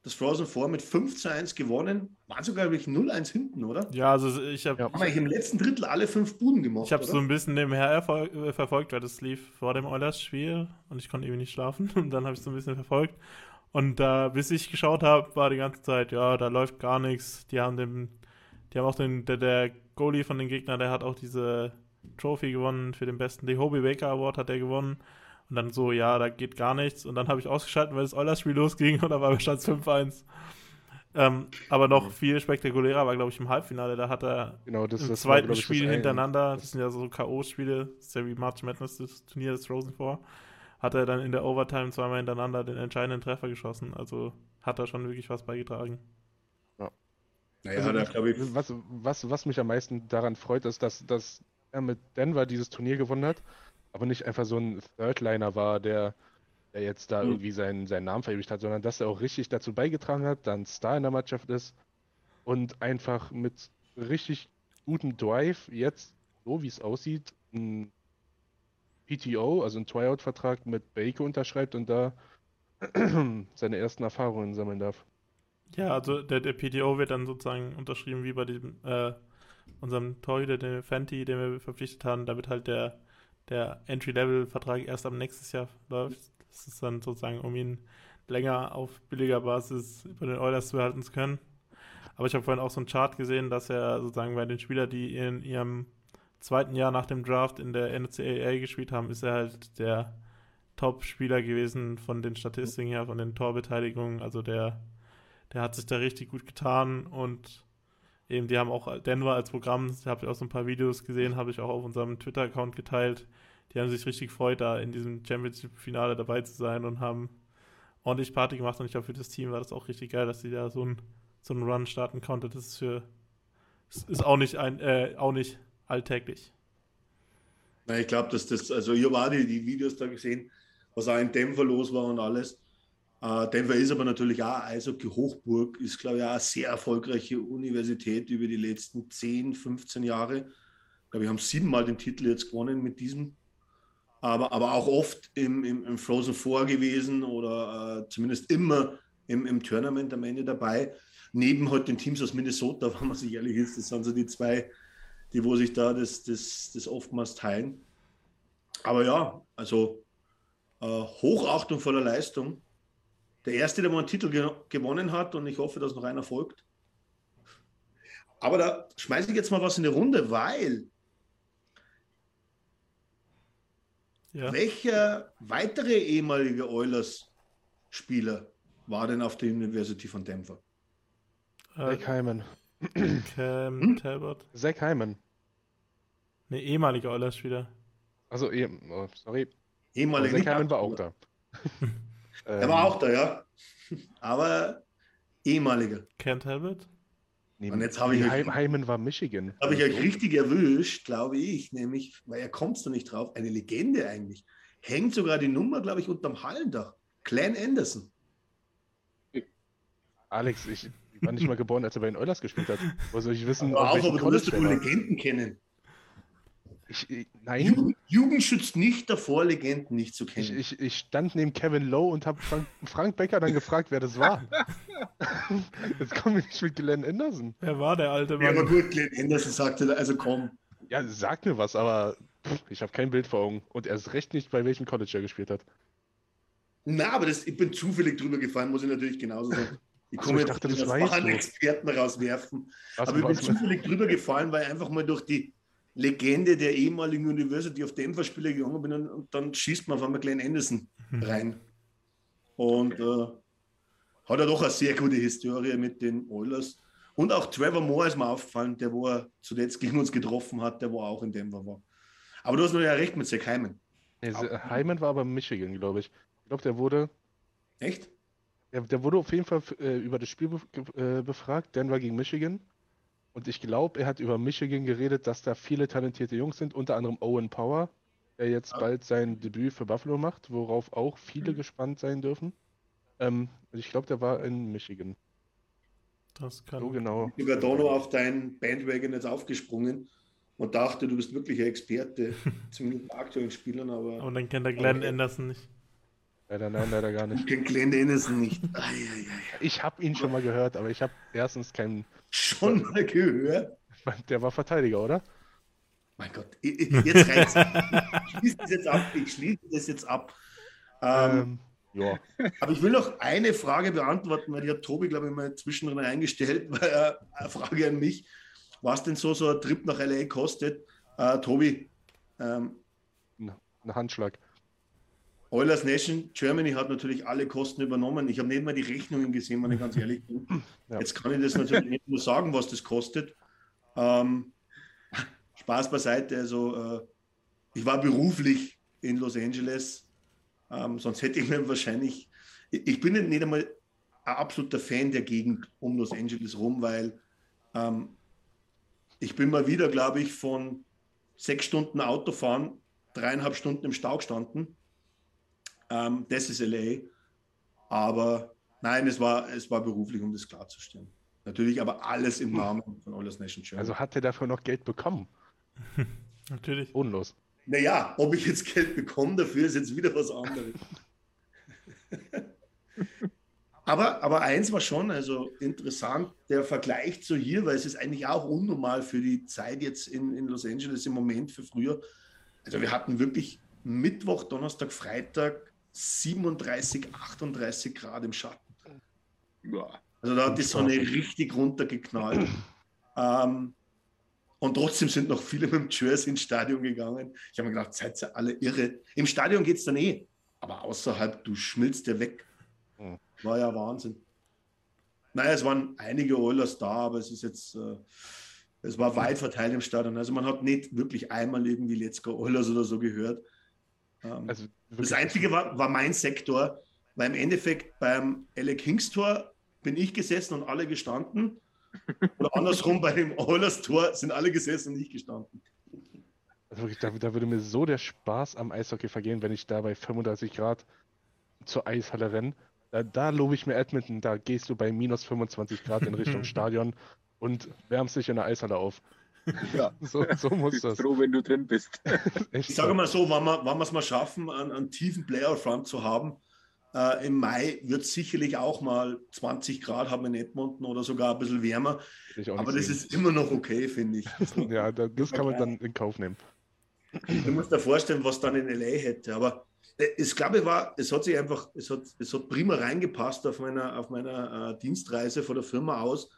das Frozen Four mit 5 zu 1 gewonnen, waren sogar wirklich 0-1 hinten, oder? Ja, also ich habe Ja. Haben eigentlich im letzten Drittel alle fünf Buden gemacht. ich habe so ein bisschen nebenher äh, verfolgt, weil das lief vor dem Oilers-Spiel und ich konnte irgendwie nicht schlafen und dann habe ich so ein bisschen verfolgt. Und da, bis ich geschaut habe, war die ganze Zeit, ja, da läuft gar nichts. Die haben den, die haben auch den, der, der Goalie von den Gegnern, der hat auch diese Trophy gewonnen für den besten, die Hobie Baker Award hat er gewonnen. Und dann so, ja, da geht gar nichts. Und dann habe ich ausgeschaltet, weil das Oilers-Spiel losging und da war stand 5-1. Ähm, aber noch viel spektakulärer war, glaube ich, im Halbfinale. Da hat er Genau, das, im das war, zweiten glaub ich, das Spiel ein- hintereinander, das sind ja so K.O.-Spiele, das ist ja wie March Madness, das Turnier des Frozen Four, hat er dann in der Overtime zweimal hintereinander den entscheidenden Treffer geschossen. Also hat er schon wirklich was beigetragen. Naja, hat er, glaube ich, was, was, was mich am meisten daran freut, ist, dass, dass er mit Denver dieses Turnier gewonnen hat, aber nicht einfach so ein Third-Liner war, der, der jetzt da Mhm. irgendwie seinen, seinen Namen verewigt hat, sondern dass er auch richtig dazu beigetragen hat, dann Star in der Mannschaft ist und einfach mit richtig gutem Drive jetzt, so wie es aussieht, ein PTO, also einen Tryout-Vertrag mit Baker unterschreibt und da seine ersten Erfahrungen sammeln darf. Ja, also der, der PTO wird dann sozusagen unterschrieben wie bei diesem, äh, unserem Torhüter, den Fenty, den wir verpflichtet haben, damit halt der, der Entry-Level-Vertrag erst am nächstes Jahr läuft. Das ist dann sozusagen, um ihn länger auf billiger Basis über den Oilers zu halten zu können. Aber ich habe vorhin auch so einen Chart gesehen, dass er sozusagen bei den Spielern, die in ihrem zweiten Jahr nach dem Draft in der NCAA gespielt haben, ist er halt der Top-Spieler gewesen von den Statistiken her, von den Torbeteiligungen. Also der, der hat sich da richtig gut getan und eben, die haben auch Denver als Programm, da habe ich auch so ein paar Videos gesehen, habe ich auch auf unserem Twitter-Account geteilt. Die haben sich richtig gefreut, da in diesem Championship-Finale dabei zu sein und haben ordentlich Party gemacht und ich glaube, für das Team war das auch richtig geil, dass sie da so einen so Run starten konnte. Das ist für ist auch nicht ein äh, auch nicht alltäglich. Na, ich glaube, dass das, also ich habe die, die Videos da gesehen, was auch in Denver los war und alles. Äh, Denver ist aber natürlich auch Eishockey-Hochburg, ist, glaube ich, auch eine sehr erfolgreiche Universität über die letzten 10, 15 Jahre. Ich glaube, wir haben siebenmal den Titel jetzt gewonnen mit diesem. Aber, aber auch oft im, im, im Frozen Four gewesen oder äh, zumindest immer im, im Tournament am Ende dabei. Neben halt den Teams aus Minnesota, wenn man sich ehrlich ist, das sind so die zwei, die wo sich da das, das, das oftmals teilen. Aber ja, also äh, Hochachtung voller Leistung. Der erste, der mal einen Titel ge gewonnen hat und ich hoffe, dass noch einer folgt. Aber da schmeiße ich jetzt mal was in die Runde, weil Ja. welcher weitere ehemalige Oilers-Spieler war denn auf der University von Denver? Äh, Zach Hyman. Cam Hm? Talbot. Zach Hyman. Ne, ehemaliger Oilers-Spieler. Also, eh, oh, sorry. Aber Ehemaliger. Zach Hyman war auch da. Er war auch da, ja. Aber ehemaliger. Cam Talbot? Und jetzt habe ich euch- Hyman war Michigan. Habe ich euch richtig erwischt, glaube ich, nämlich, weil er kommt da nicht drauf, eine Legende eigentlich. Hängt sogar die Nummer, glaube ich, unterm Hallendach. Clan Anderson. Alex, ich war nicht mal geboren, als er bei den Oilers gespielt hat. Wo soll ich wissen, Aber auf aber du wirst war? Legenden kennen. Ich, ich, nein, Jugend, Jugend schützt nicht davor, Legenden nicht zu ich, kennen. ich, ich stand neben Kevin Lowe und habe Frank, Frank Becker dann gefragt, wer das war. Jetzt kommen wir nicht mit Glenn Anderson. Wer war der alte ja, aber Mann? gut, Clan Anderson sagte, also komm. Ja, sag mir was, aber pff, ich habe kein Bild vor Augen. Und erst recht nicht, bei welchem College er gespielt hat. Na, aber das, ich bin zufällig drüber gefallen, muss ich natürlich genauso sagen. Ich komme ich jetzt dachte, nicht das du. Experten rauswerfen. Was, aber ich bin was, zufällig drüber gefallen, weil ich einfach mal durch die Legende der ehemaligen University of Denver Spieler gegangen bin und, und dann schießt man auf einmal Glenn Anderson rein. Und äh, hat er doch eine sehr gute Historie mit den Oilers. Und auch Trevor Moore ist mir aufgefallen, der, wo er zuletzt gegen uns getroffen hat, der wo auch in Denver war. Aber du hast nur ja recht mit Zach Hyman. Ja, Hyman war aber Michigan, glaube ich. Ich glaube, der wurde. Echt? Der, der wurde auf jeden Fall äh, über das Spiel be äh, befragt, Denver gegen Michigan. Und ich glaube, er hat über Michigan geredet, dass da viele talentierte Jungs sind, unter anderem Owen Power, der jetzt ja. bald sein Debüt für Buffalo macht, worauf auch viele mhm. gespannt sein dürfen. Ähm, ich glaube, der war in Michigan. Das kann. So genau. Ich bin da noch auf deinen Bandwagon jetzt aufgesprungen und dachte, du bist wirklich ein Experte, zumindest bei aktuellen Spielern, aber. Und dann kennt er Glenn. Anderson nicht. Leider nein, leider gar nicht. Ich kenne Anderson nicht. Ich habe ihn schon mal gehört, aber ich habe erstens keinen. Schon mal gehört? Der war Verteidiger, oder? Mein Gott, jetzt reicht's. Ich schließe das jetzt ab. Ich schließe das jetzt ab. Ähm, ähm, ja. Aber ich will noch eine Frage beantworten, weil die hat Tobi, glaube ich, mal zwischendrin eingestellt, weil er eine Frage an mich, was denn so, so ein Trip nach LA kostet. Äh, Tobi. Ähm, ein Handschlag. Oilers Nation Germany hat natürlich alle Kosten übernommen. Ich habe nicht mal die Rechnungen gesehen, wenn ich ganz ehrlich bin. Ja. Jetzt kann ich das natürlich nicht nur sagen, was das kostet. Ähm, Spaß beiseite. Also, äh, ich war beruflich in Los Angeles, ähm, sonst hätte ich mir wahrscheinlich. Ich bin nicht einmal ein absoluter Fan der Gegend um Los Angeles rum, weil ähm, ich bin mal wieder, glaube ich, von sechs Stunden Autofahren, dreieinhalb Stunden im Stau gestanden. Ähm, das ist LA. Aber nein, es war, es war beruflich, um das klarzustellen. Natürlich aber alles im Namen von Oilers Nation Germany. Also hat er dafür noch Geld bekommen? Natürlich. Unlos. Naja, ob ich jetzt Geld bekomme dafür, ist jetzt wieder was anderes. aber, aber eins war schon also interessant, der Vergleich zu hier, weil es ist eigentlich auch unnormal für die Zeit jetzt in, in Los Angeles im Moment für früher. Also wir hatten wirklich Mittwoch, Donnerstag, Freitag 37, 38 Grad im Schatten. Ja. Also da hat die Sonne richtig runtergeknallt. ähm, und trotzdem sind noch viele mit dem Jersey ins Stadion gegangen. Ich habe mir gedacht, seid ihr alle irre. Im Stadion geht es dann eh. Aber außerhalb, du schmilzt dir weg. War ja Wahnsinn. Naja, es waren einige Oilers da, aber es ist jetzt, äh, es war weit verteilt im Stadion. Also man hat nicht wirklich einmal irgendwie Letzter Oilers oder so gehört. Ähm, also das Einzige war, war mein Sektor, weil im Endeffekt beim LA Kings Tor bin ich gesessen und alle gestanden. Oder andersrum, bei dem Oilers Tor sind alle gesessen und ich gestanden. Also wirklich, da, da, würde mir so der Spaß am Eishockey vergehen, wenn ich da bei 35 Grad zur Eishalle renne. Da, da lobe ich mir Edmonton, da gehst du bei minus 25 Grad in Richtung Stadion und wärmst dich in der Eishalle auf. Ja, so, so muss das. froh, wenn du drin bist. ich sage mal so, wenn wir, wenn wir es mal schaffen, einen, einen tiefen Playoff-Run zu haben, äh, Im Mai wird es sicherlich auch mal 20 Grad haben in Edmonton oder sogar ein bisschen wärmer. Aber das ist immer noch okay, finde ich. ja, das kann man dann in Kauf nehmen. Du musst dir vorstellen, was dann in LA hätte. Aber äh, ich glaube, war, es hat sich einfach, es hat, es hat prima reingepasst auf meiner, auf meiner äh, Dienstreise von der Firma aus,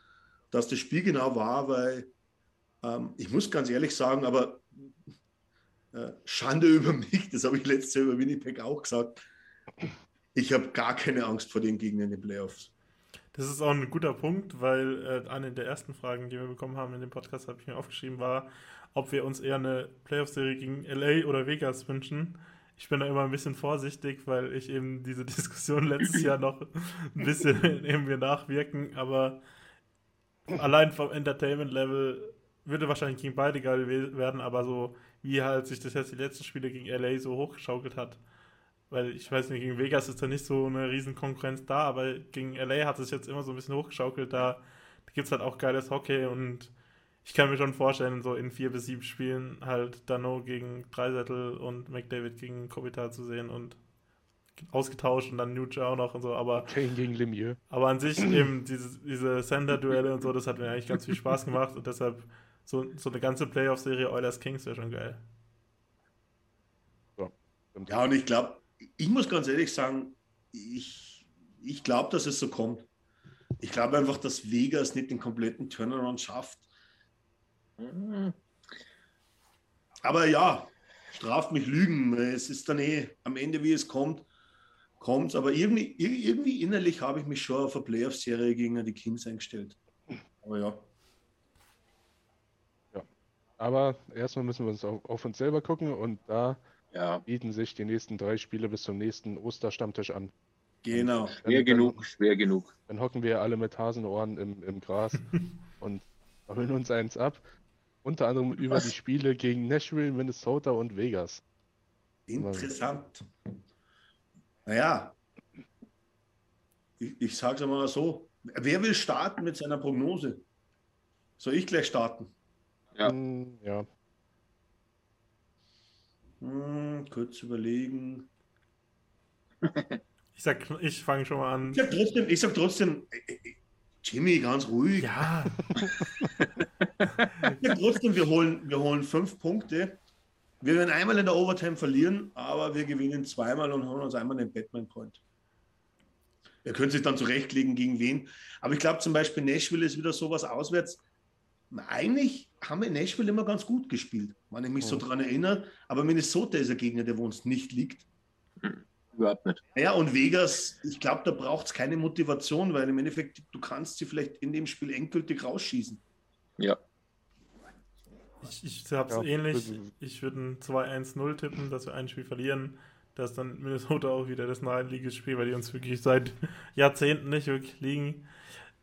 dass das Spiel genau war, weil ähm, ich muss ganz ehrlich sagen, aber äh, Schande über mich, das habe ich letztes Jahr über Winnipeg auch gesagt ich habe gar keine Angst vor den Gegnern in den Playoffs. Das ist auch ein guter Punkt, weil äh, eine der ersten Fragen, die wir bekommen haben in dem Podcast, habe ich mir aufgeschrieben, war, ob wir uns eher eine Playoff-Serie gegen LA oder Vegas wünschen. Ich bin da immer ein bisschen vorsichtig, weil ich eben diese Diskussion letztes Jahr noch ein bisschen in mir nachwirken, aber allein vom Entertainment-Level würde wahrscheinlich gegen beide geil werden, aber so wie halt sich das jetzt die letzten Spiele gegen LA so hochgeschaukelt hat, weil ich weiß nicht, gegen Vegas ist da nicht so eine riesen Konkurrenz da, aber gegen LA hat es jetzt immer so ein bisschen hochgeschaukelt. Da, da gibt es halt auch geiles Hockey und ich kann mir schon vorstellen, so in vier bis sieben Spielen halt Dano gegen Dreisettel und McDavid gegen Kopitar zu sehen und ausgetauscht und dann Nuge auch noch und so, aber Kane gegen Lemieux. Aber an sich eben diese, diese Sender-Duelle und so, das hat mir eigentlich ganz viel Spaß gemacht und deshalb so, so eine ganze Playoff-Serie Oilers Kings wäre schon geil. Ja, und ich glaube, ich muss ganz ehrlich sagen, ich, ich glaube, dass es so kommt. Ich glaube einfach, dass Vegas nicht den kompletten Turnaround schafft. Aber ja, straft mich Lügen. Es ist dann eh am Ende, wie es kommt, kommt es. Aber irgendwie, irgendwie innerlich habe ich mich schon auf eine Playoff-Serie gegen die Kings eingestellt. Ja. Ja. Aber erstmal müssen wir uns auf, auf uns selber gucken und da Ja, bieten sich die nächsten drei Spiele bis zum nächsten Osterstammtisch an. Genau. schwer Dann- genug, schwer genug. Dann hocken wir alle mit Hasenohren im, im Gras und holen uns eins ab. Unter anderem über Was? die Spiele gegen Nashville, Minnesota und Vegas. Interessant. Naja, ich, ich sage es mal so. Wer will starten mit seiner Prognose? Soll ich gleich starten? Ja. Hm, ja. Hm, kurz überlegen. Ich sag, ich fange schon mal an. Ich sag trotzdem, ich sag trotzdem, Jimmy, ganz ruhig. Ja, Ich sag trotzdem, wir holen, wir holen fünf Punkte. Wir werden einmal in der Overtime verlieren, aber wir gewinnen zweimal und holen uns einmal den Batman Point. Ihr könnt sich dann zurechtlegen, gegen wen. Aber ich glaube zum Beispiel, Nashville ist wieder sowas auswärts. Eigentlich haben wir in Nashville immer ganz gut gespielt, wenn ich mich so Mhm. dran erinnere. Aber Minnesota ist ein Gegner, der wo uns nicht liegt. Überhaupt nicht. Ja, und Vegas, ich glaube, da braucht es keine Motivation, weil im Endeffekt, du kannst sie vielleicht in dem Spiel endgültig rausschießen. Ja. ich, ich hab's Ja, ähnlich. bitte. Ich würde ein 2-1-0 tippen, dass wir ein Spiel verlieren. Das ist dann Minnesota auch wieder das Spiel, weil die uns wirklich seit Jahrzehnten nicht wirklich liegen.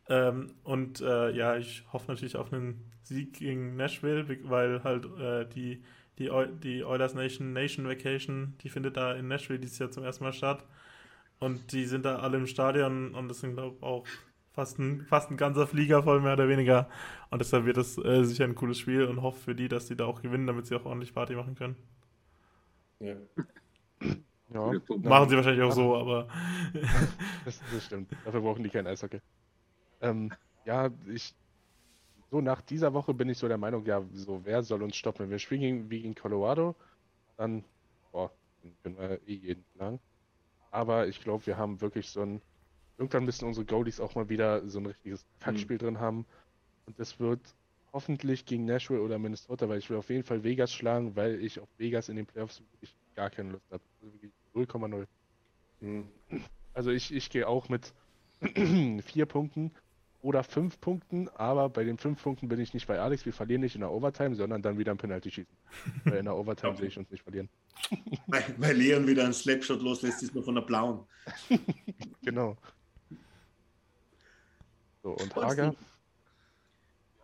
Ähm, und äh, ja, ich hoffe natürlich auf einen Sieg gegen Nashville, weil halt äh, die, die, die Oilers Nation Nation Vacation, die findet da in Nashville dieses Jahr zum ersten Mal statt. Und die sind da alle im Stadion und das sind, glaube ich, auch fast ein, fast ein ganzer Flieger voll, mehr oder weniger. Und deshalb wird das äh, sicher ein cooles Spiel und hoffe für die, dass die da auch gewinnen, damit sie auch ordentlich Party machen können. Ja. Ja. Machen sie wahrscheinlich auch so, aber das, das stimmt. Dafür brauchen die kein Eishockey. Ähm, ja, ich. So nach dieser Woche bin ich so der Meinung, ja, so wer soll uns stoppen? Wenn wir spielen gegen, wie gegen Colorado, dann, boah, dann können wir eh jeden lang. Aber ich glaube, wir haben wirklich so ein. Irgendwann müssen unsere Goalies auch mal wieder so ein richtiges Kackspiel drin haben. Und das wird hoffentlich gegen Nashville oder Minnesota, weil ich will auf jeden Fall Vegas schlagen, weil ich auf Vegas in den Playoffs wirklich gar keine Lust habe. Also wirklich 0,0. Hm. Also ich, ich gehe auch mit vier Punkten oder fünf Punkten, aber bei den fünf Punkten bin ich nicht bei Alex. Wir verlieren nicht in der Overtime, sondern dann wieder im Penalty schießen. Weil in der Overtime Okay. sehe ich uns nicht verlieren. Weil, weil Leon wieder einen Slapshot loslässt, diesmal von der blauen. Genau. So, und Hager,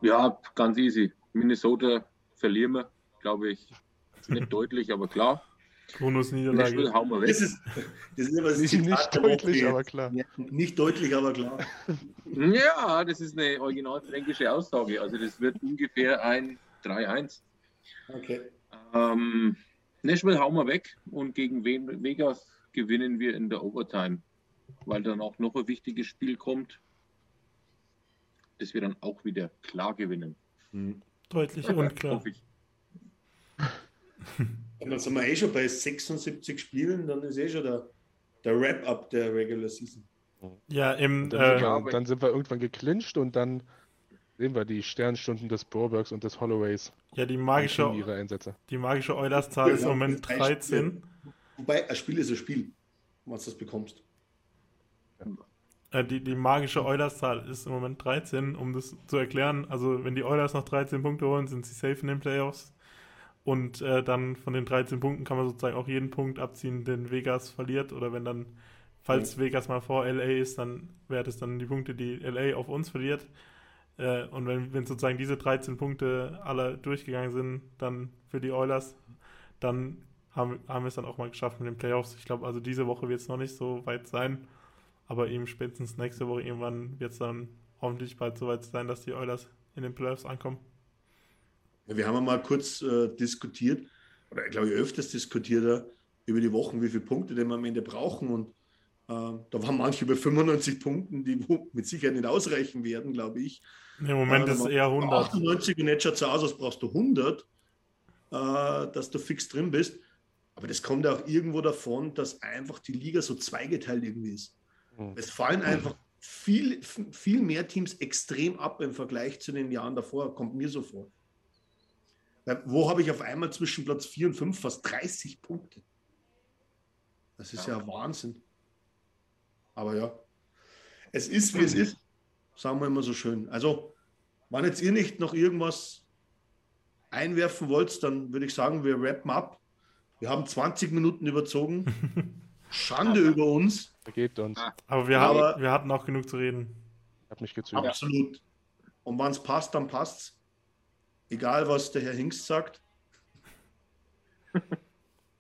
Ja, ganz easy. Minnesota verlieren wir, glaube ich. Nicht deutlich, aber klar. Nashville Bonus-Niederlage. hauen wir weg. Das ist, das ist immer das nicht, Zitat nicht deutlich, aber klar. Ja, nicht deutlich, aber klar. Ja, das ist eine originalfränkische Aussage. Also das wird ungefähr ein 3-1. Okay. Ähm, Nashville hauen wir weg und gegen Ve- Vegas gewinnen wir in der Overtime, weil dann auch noch ein wichtiges Spiel kommt, das wir dann auch wieder klar gewinnen. Hm. Deutlich und klar. Hoffe ich. Und dann sind wir eh schon bei 76 Spielen, dann ist eh schon der, der Wrap-up der Regular Season. Ja, im, Dann, sind äh, wir, dann sind wir irgendwann geclincht und dann sehen wir die Sternstunden des Brobergs und des Holloways. ja, die magische, ihre Einsätze. die magische Eulers-Zahl ist im Ja, Moment drei 13. Wobei, ein Spiel ist ein Spiel, wenn du das bekommst. Äh, die, die magische Eulers-Zahl ist im Moment 13, um das zu erklären. Also, wenn die Eulers noch 13 Punkte holen, sind sie safe in den Playoffs. Und äh, dann von den 13 Punkten kann man sozusagen auch jeden Punkt abziehen, den Vegas verliert. Oder wenn dann, falls Vegas mal vor LA ist, dann wäre das dann die Punkte, die LA auf uns verliert. Äh, und wenn, wenn sozusagen diese 13 Punkte alle durchgegangen sind, dann für die Oilers, dann haben, haben wir es dann auch mal geschafft mit den Playoffs. Ich glaube, also diese Woche wird es noch nicht so weit sein. Aber eben spätestens nächste Woche irgendwann wird es dann hoffentlich bald so weit sein, dass die Oilers in den Playoffs ankommen. Wir haben mal kurz äh, diskutiert, oder glaube ich öfters diskutiert, über die Wochen, wie viele Punkte denn wir am Ende brauchen. Und da waren manche über 95 Punkten, die mit Sicherheit nicht ausreichen werden, glaube ich. Im Moment Äh, ist es eher waren 100. 98 und jetzt schaut so aus, als brauchst du 100, äh, dass du fix drin bist. Aber das kommt ja auch irgendwo davon, dass einfach die Liga so zweigeteilt irgendwie ist. Mhm. Es fallen einfach viel, viel mehr Teams extrem ab im Vergleich zu den Jahren davor, kommt mir so vor. Weil Wo habe ich auf einmal zwischen Platz 4 und 5 fast 30 Punkte? Das ist ja, Wahnsinn. Aber ja, es ist, wie es ist, sagen wir immer so schön. Also, Wenn jetzt ihr nicht noch irgendwas einwerfen wollt, dann würde ich sagen, wir rappen ab. Wir haben 20 Minuten überzogen. Schande über uns. Geht uns. Aber wir, Aber- haben, wir hatten auch genug zu reden. Ich habe mich gezögert. Absolut. Und wenn es passt, dann passt's. Egal, was der Herr Hingst sagt.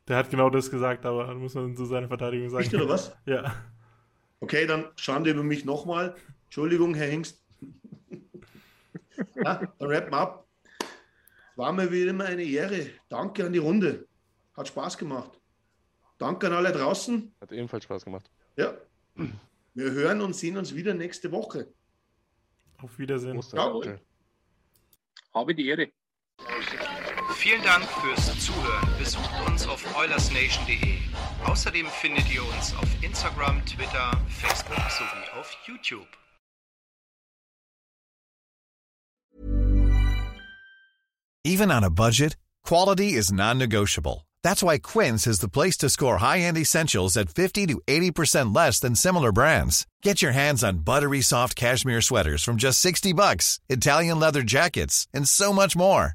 Der hat genau das gesagt, aber muss man zu seiner Verteidigung sagen. Nicht oder was? Ja. Okay, dann Schande über mich nochmal. Entschuldigung, Herr Hingst. ja, dann rappen wir ab. Es war mir wieder immer eine Ehre. Danke an die Runde. Hat Spaß gemacht. Danke an alle draußen. Hat ebenfalls Spaß gemacht. Ja. Wir hören und sehen uns wieder nächste Woche. Auf Wiedersehen. Axel. Habe die Ehre. Vielen Dank fürs Zuhören. Besucht uns auf oilersnation.de. Außerdem findet ihr uns auf Instagram, Twitter, Facebook sowie auf YouTube. Even on a budget, quality is non-negotiable. That's why Quince is the place to score high-end essentials at 50 to 80% less than similar brands. Get your hands on buttery soft cashmere sweaters from just 60 bucks, Italian leather jackets, and so much more.